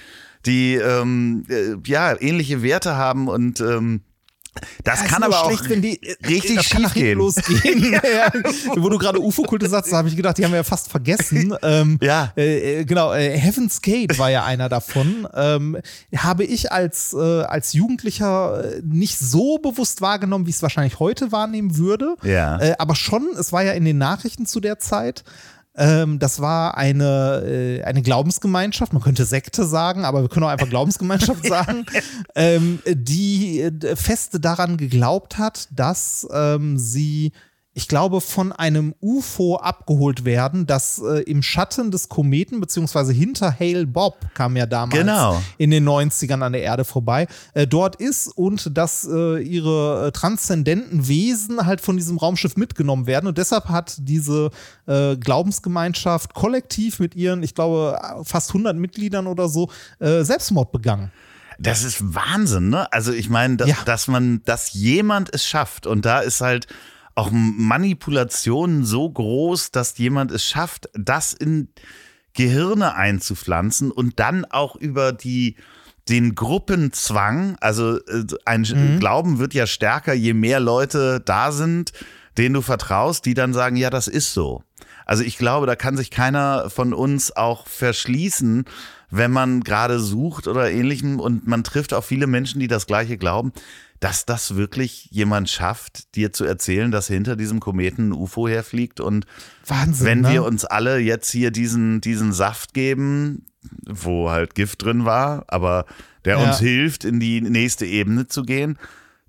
die ähm, äh, ja ähnliche Werte haben und ähm, das Ja, kann aber auch schlecht, wenn die, äh, richtig schief gehen. losgehen. ja. Wo du gerade UFO-Kulte sagst, da habe ich gedacht, die haben wir ja fast vergessen. Ähm, Ja. Äh, äh, genau, äh, Heaven's Gate war ja einer davon. Ähm, habe ich als, äh, als Jugendlicher äh, nicht so bewusst wahrgenommen, wie ich es wahrscheinlich heute wahrnehmen würde. Ja. Aber schon, es war ja in den Nachrichten zu der Zeit. Ähm, das war eine, äh, eine Glaubensgemeinschaft, man könnte Sekte sagen, aber wir können auch einfach Glaubensgemeinschaft sagen, ähm, die äh, feste daran geglaubt hat, dass ähm, sie, ich glaube, von einem UFO abgeholt werden, das äh, im Schatten des Kometen, beziehungsweise hinter Hale Bob kam ja damals Genau. in den 90ern an der Erde vorbei, äh, dort ist und dass äh, ihre äh, transzendenten Wesen halt von diesem Raumschiff mitgenommen werden. Und deshalb hat diese äh, Glaubensgemeinschaft kollektiv mit ihren, ich glaube, fast 100 Mitgliedern oder so, äh, Selbstmord begangen. Das ist Wahnsinn, ne? Also ich meine, dass, Ja. dass man, dass jemand es schafft und da ist halt auch Manipulation so groß, dass jemand es schafft, das in Gehirne einzupflanzen und dann auch über die den Gruppenzwang, also äh, ein Glauben wird ja stärker, je mehr Leute da sind, denen du vertraust, die dann sagen, ja, das ist so. Also ich glaube, da kann sich keiner von uns auch verschließen, wenn man gerade sucht oder ähnlichem und man trifft auch viele Menschen, die das gleiche glauben, dass das wirklich jemand schafft, dir zu erzählen, dass hinter diesem Kometen ein UFO herfliegt und Wahnsinn. wenn ne? wir uns alle jetzt hier diesen, diesen Saft geben, wo halt Gift drin war, aber der Ja. uns hilft, in die nächste Ebene zu gehen,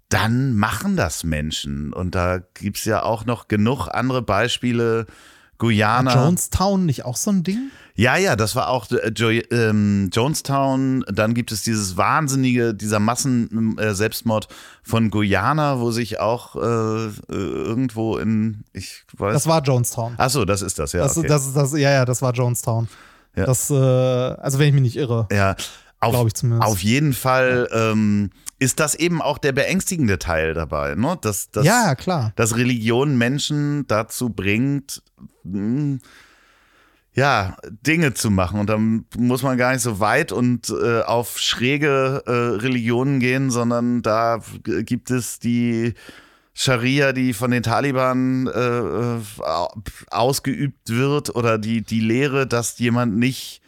dann machen das Menschen. Und da gibt's ja auch noch genug andere Beispiele. Guyana. Jonestown nicht auch so ein Ding? Ja, ja, das war auch äh, jo ähm, Jonestown. Dann gibt es dieses wahnsinnige, dieser Massen-Selbstmord von Guyana, wo sich auch äh, äh, irgendwo in, ich weiß. Das war Jonestown. Ach so, das ist das, ja. Das, okay. das, das, ja, ja, das war Jonestown. Ja. Das, äh, also wenn ich mich nicht irre. Ja, auf, ich zumindest. auf jeden Fall ähm, ist das eben auch der beängstigende Teil dabei, ne? Dass, dass, ja, klar. dass Religion Menschen dazu bringt, mh, ja, Dinge zu machen. Und dann muss man gar nicht so weit und äh, auf schräge äh, Religionen gehen, sondern da gibt es die Scharia, die von den Taliban äh, äh, ausgeübt wird oder die, die Lehre, dass jemand nicht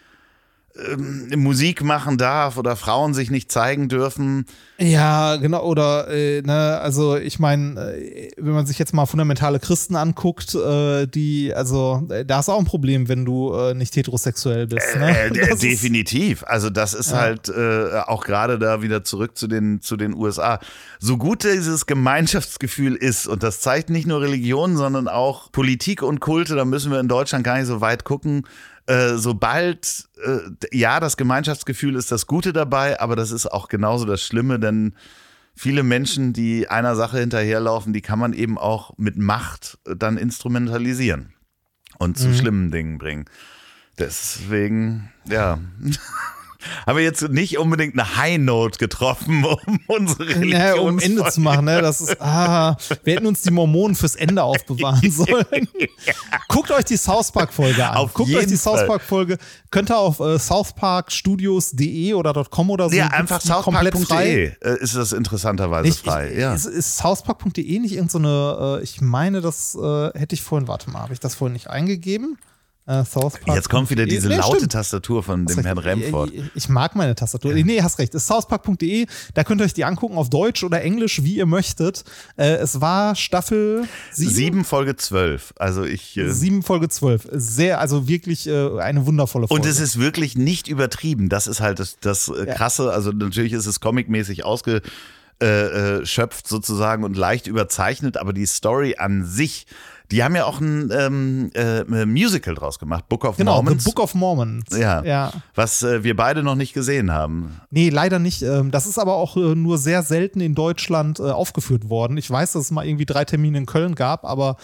ähm, Musik machen darf oder Frauen sich nicht zeigen dürfen. Ja, genau. Oder, äh, ne, also ich meine, äh, wenn man sich jetzt mal fundamentale Christen anguckt, äh, die, also äh, da ist auch ein Problem, wenn du äh, nicht heterosexuell bist. Ne? Äh, ist- definitiv. Also das ist Ja. halt äh, auch gerade da wieder zurück zu den, zu den USA. So gut dieses Gemeinschaftsgefühl ist, und das zeigt nicht nur Religion, sondern auch Politik und Kulte, da müssen wir in Deutschland gar nicht so weit gucken. Äh, sobald, äh, ja, das Gemeinschaftsgefühl ist das Gute dabei, aber das ist auch genauso das Schlimme, denn viele Menschen, die einer Sache hinterherlaufen, die kann man eben auch mit Macht äh, dann instrumentalisieren und zu Mhm. schlimmen Dingen bringen. Deswegen, ja. Haben wir jetzt nicht unbedingt eine High Note getroffen, um unsere Religion Naja, um Ende zu machen, ne? Das ist, ah, wir hätten uns die Mormonen fürs Ende aufbewahren sollen. Guckt euch die South Park-Folge an. Auf Guckt euch die South Fall. Park-Folge. Könnt ihr auf äh, southparkstudios.de oder .com oder so. Ja, einfach southpark.de äh, ist das interessanterweise Ich, frei. ich, ja. Ist, ist southpark.de nicht irgendeine, so äh, ich meine, das äh, hätte ich vorhin, warte mal, habe ich das vorhin nicht eingegeben? Äh, southpark. Jetzt kommt wieder diese Nee, laute stimmt. Tastatur von dem Herrn recht. Remford. Ich, ich mag meine Tastatur. Nee, hast recht. Es ist southpark.de. Da könnt ihr euch die angucken auf Deutsch oder Englisch, wie ihr möchtet. Äh, es war Staffel 7. Sieben Folge zwölf. Also ich. Äh, Sieben Folge 12. Sehr, also wirklich äh, eine wundervolle Folge. Und es ist wirklich nicht übertrieben. Das ist halt das, das äh, Ja. Krasse. Also natürlich ist es comicmäßig ausgeschöpft sozusagen und leicht überzeichnet, aber die Story an sich Die haben ja auch ein ähm, äh, Musical draus gemacht, Book of Genau, Mormons. The Book of Mormons. ja, ja. was äh, wir beide noch nicht gesehen haben. Nee, leider nicht. Ähm, Das ist aber auch äh, nur sehr selten in Deutschland äh, aufgeführt worden. Ich weiß, dass es mal irgendwie drei Termine in Köln gab, aber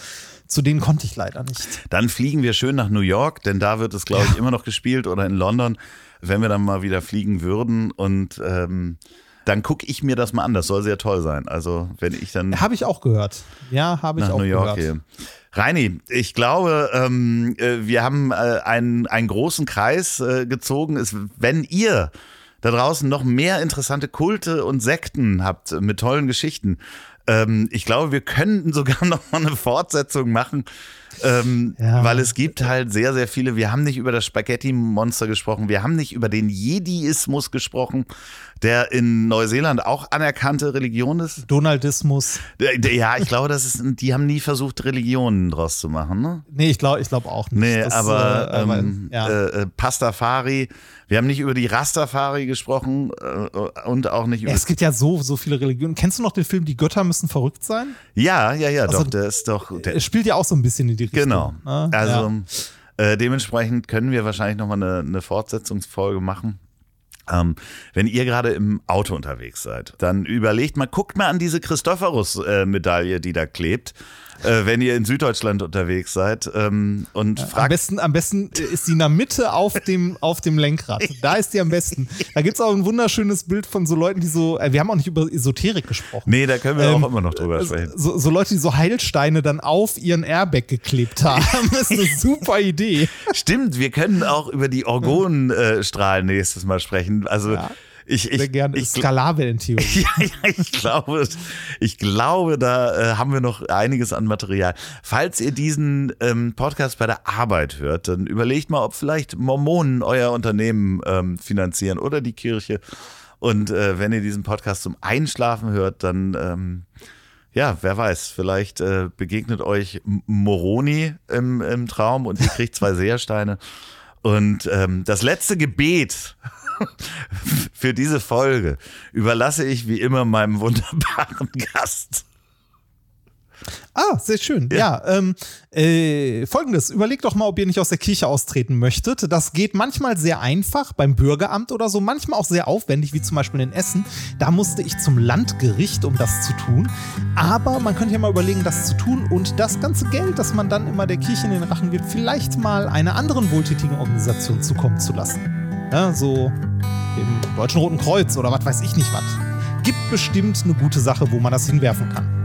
zu denen konnte ich leider nicht. Dann fliegen wir schön nach New York, denn da wird es, glaube ich, immer noch gespielt oder in London, wenn wir dann mal wieder fliegen würden. Und ähm, dann gucke ich mir das mal an. Das soll sehr toll sein. Also, wenn ich dann Habe ich auch gehört. Ja, habe ich nach auch New York gehört. gehe. Reini, ich glaube, ähm, äh, wir haben äh, einen, einen großen Kreis äh, gezogen. Es, wenn ihr da draußen noch mehr interessante Kulte und Sekten habt äh, mit tollen Geschichten, ähm, ich glaube, wir könnten sogar noch mal eine Fortsetzung machen. Ähm, Ja. Weil es gibt halt sehr, sehr viele. Wir haben nicht über das Spaghetti-Monster gesprochen. Wir haben nicht über den Jediismus gesprochen, der in Neuseeland auch anerkannte Religion ist. Donaldismus. Ja, ich glaube, das ist, die haben nie versucht, Religionen draus zu machen, ne? Nee, ich glaube ich glaub auch nicht. Nee, Das, aber, äh, ähm, ja. äh, äh, Pastafari. Wir haben nicht über die Rastafari gesprochen äh, und auch nicht über. Es gibt ja so, so viele Religionen. Kennst du noch den Film Die Götter müssen verrückt sein? Ja, ja, ja, Also, doch, der ist doch. Der, Es spielt ja auch so ein bisschen in die Richtung. genau. ne? Also ja. äh, dementsprechend können wir wahrscheinlich nochmal eine, eine Fortsetzungsfolge machen. Ähm, wenn ihr gerade im Auto unterwegs seid, dann überlegt mal, guckt mal an diese Christophorus-Medaille, die da klebt, äh, wenn ihr in Süddeutschland unterwegs seid ähm, und Am fragt, besten, am besten ist sie in der Mitte auf dem, auf dem Lenkrad. Da ist die am besten. Da gibt es auch ein wunderschönes Bild von so Leuten, die so, äh, wir haben auch nicht über Esoterik gesprochen. nee, da können wir Ähm, auch immer noch drüber sprechen. So, so Leute, die so Heilsteine dann auf ihren Airbag geklebt haben. Das ist eine super Idee. Stimmt, wir können auch über die Orgonenstrahlen nächstes Mal sprechen. Also Ja, ich, ich, Sehr gerne. ich, Skalarwellentheorie. ja, ja, ich glaube, ich glaube, da äh, haben wir noch einiges an Material. Falls ihr diesen ähm, Podcast bei der Arbeit hört, dann überlegt mal, ob vielleicht Mormonen euer Unternehmen ähm, finanzieren oder die Kirche. Und äh, wenn ihr diesen Podcast zum Einschlafen hört, dann ähm, ja, wer weiß, vielleicht äh, begegnet euch Moroni im, im Traum und ihr kriegt zwei Seersteine. Und ähm, das letzte Gebet für diese Folge überlasse ich wie immer meinem wunderbaren Gast. Ah, sehr schön. Ja, ähm, äh, folgendes. Überlegt doch mal, ob ihr nicht aus der Kirche austreten möchtet. Das geht manchmal sehr einfach beim Bürgeramt oder so, manchmal auch sehr aufwendig, wie zum Beispiel in Essen. Da musste ich zum Landgericht, um das zu tun. Aber man könnte ja mal überlegen, das zu tun und das ganze Geld, das man dann immer der Kirche in den Rachen gibt, vielleicht mal einer anderen wohltätigen Organisation zukommen zu lassen. Ja, so dem Deutschen Roten Kreuz oder was weiß ich nicht was. Gibt bestimmt eine gute Sache, wo man das hinwerfen kann.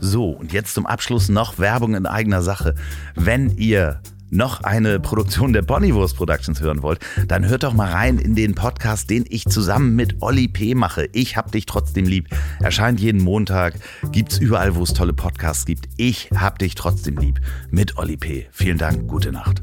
So, und jetzt zum Abschluss noch Werbung in eigener Sache. Wenn ihr noch eine Produktion der Bonnywurst Productions hören wollt, dann hört doch mal rein in den Podcast, den ich zusammen mit Olli P. mache. Ich hab dich trotzdem lieb. Erscheint jeden Montag, gibt's überall, wo es tolle Podcasts gibt. Ich hab dich trotzdem lieb mit Olli P. Vielen Dank, gute Nacht.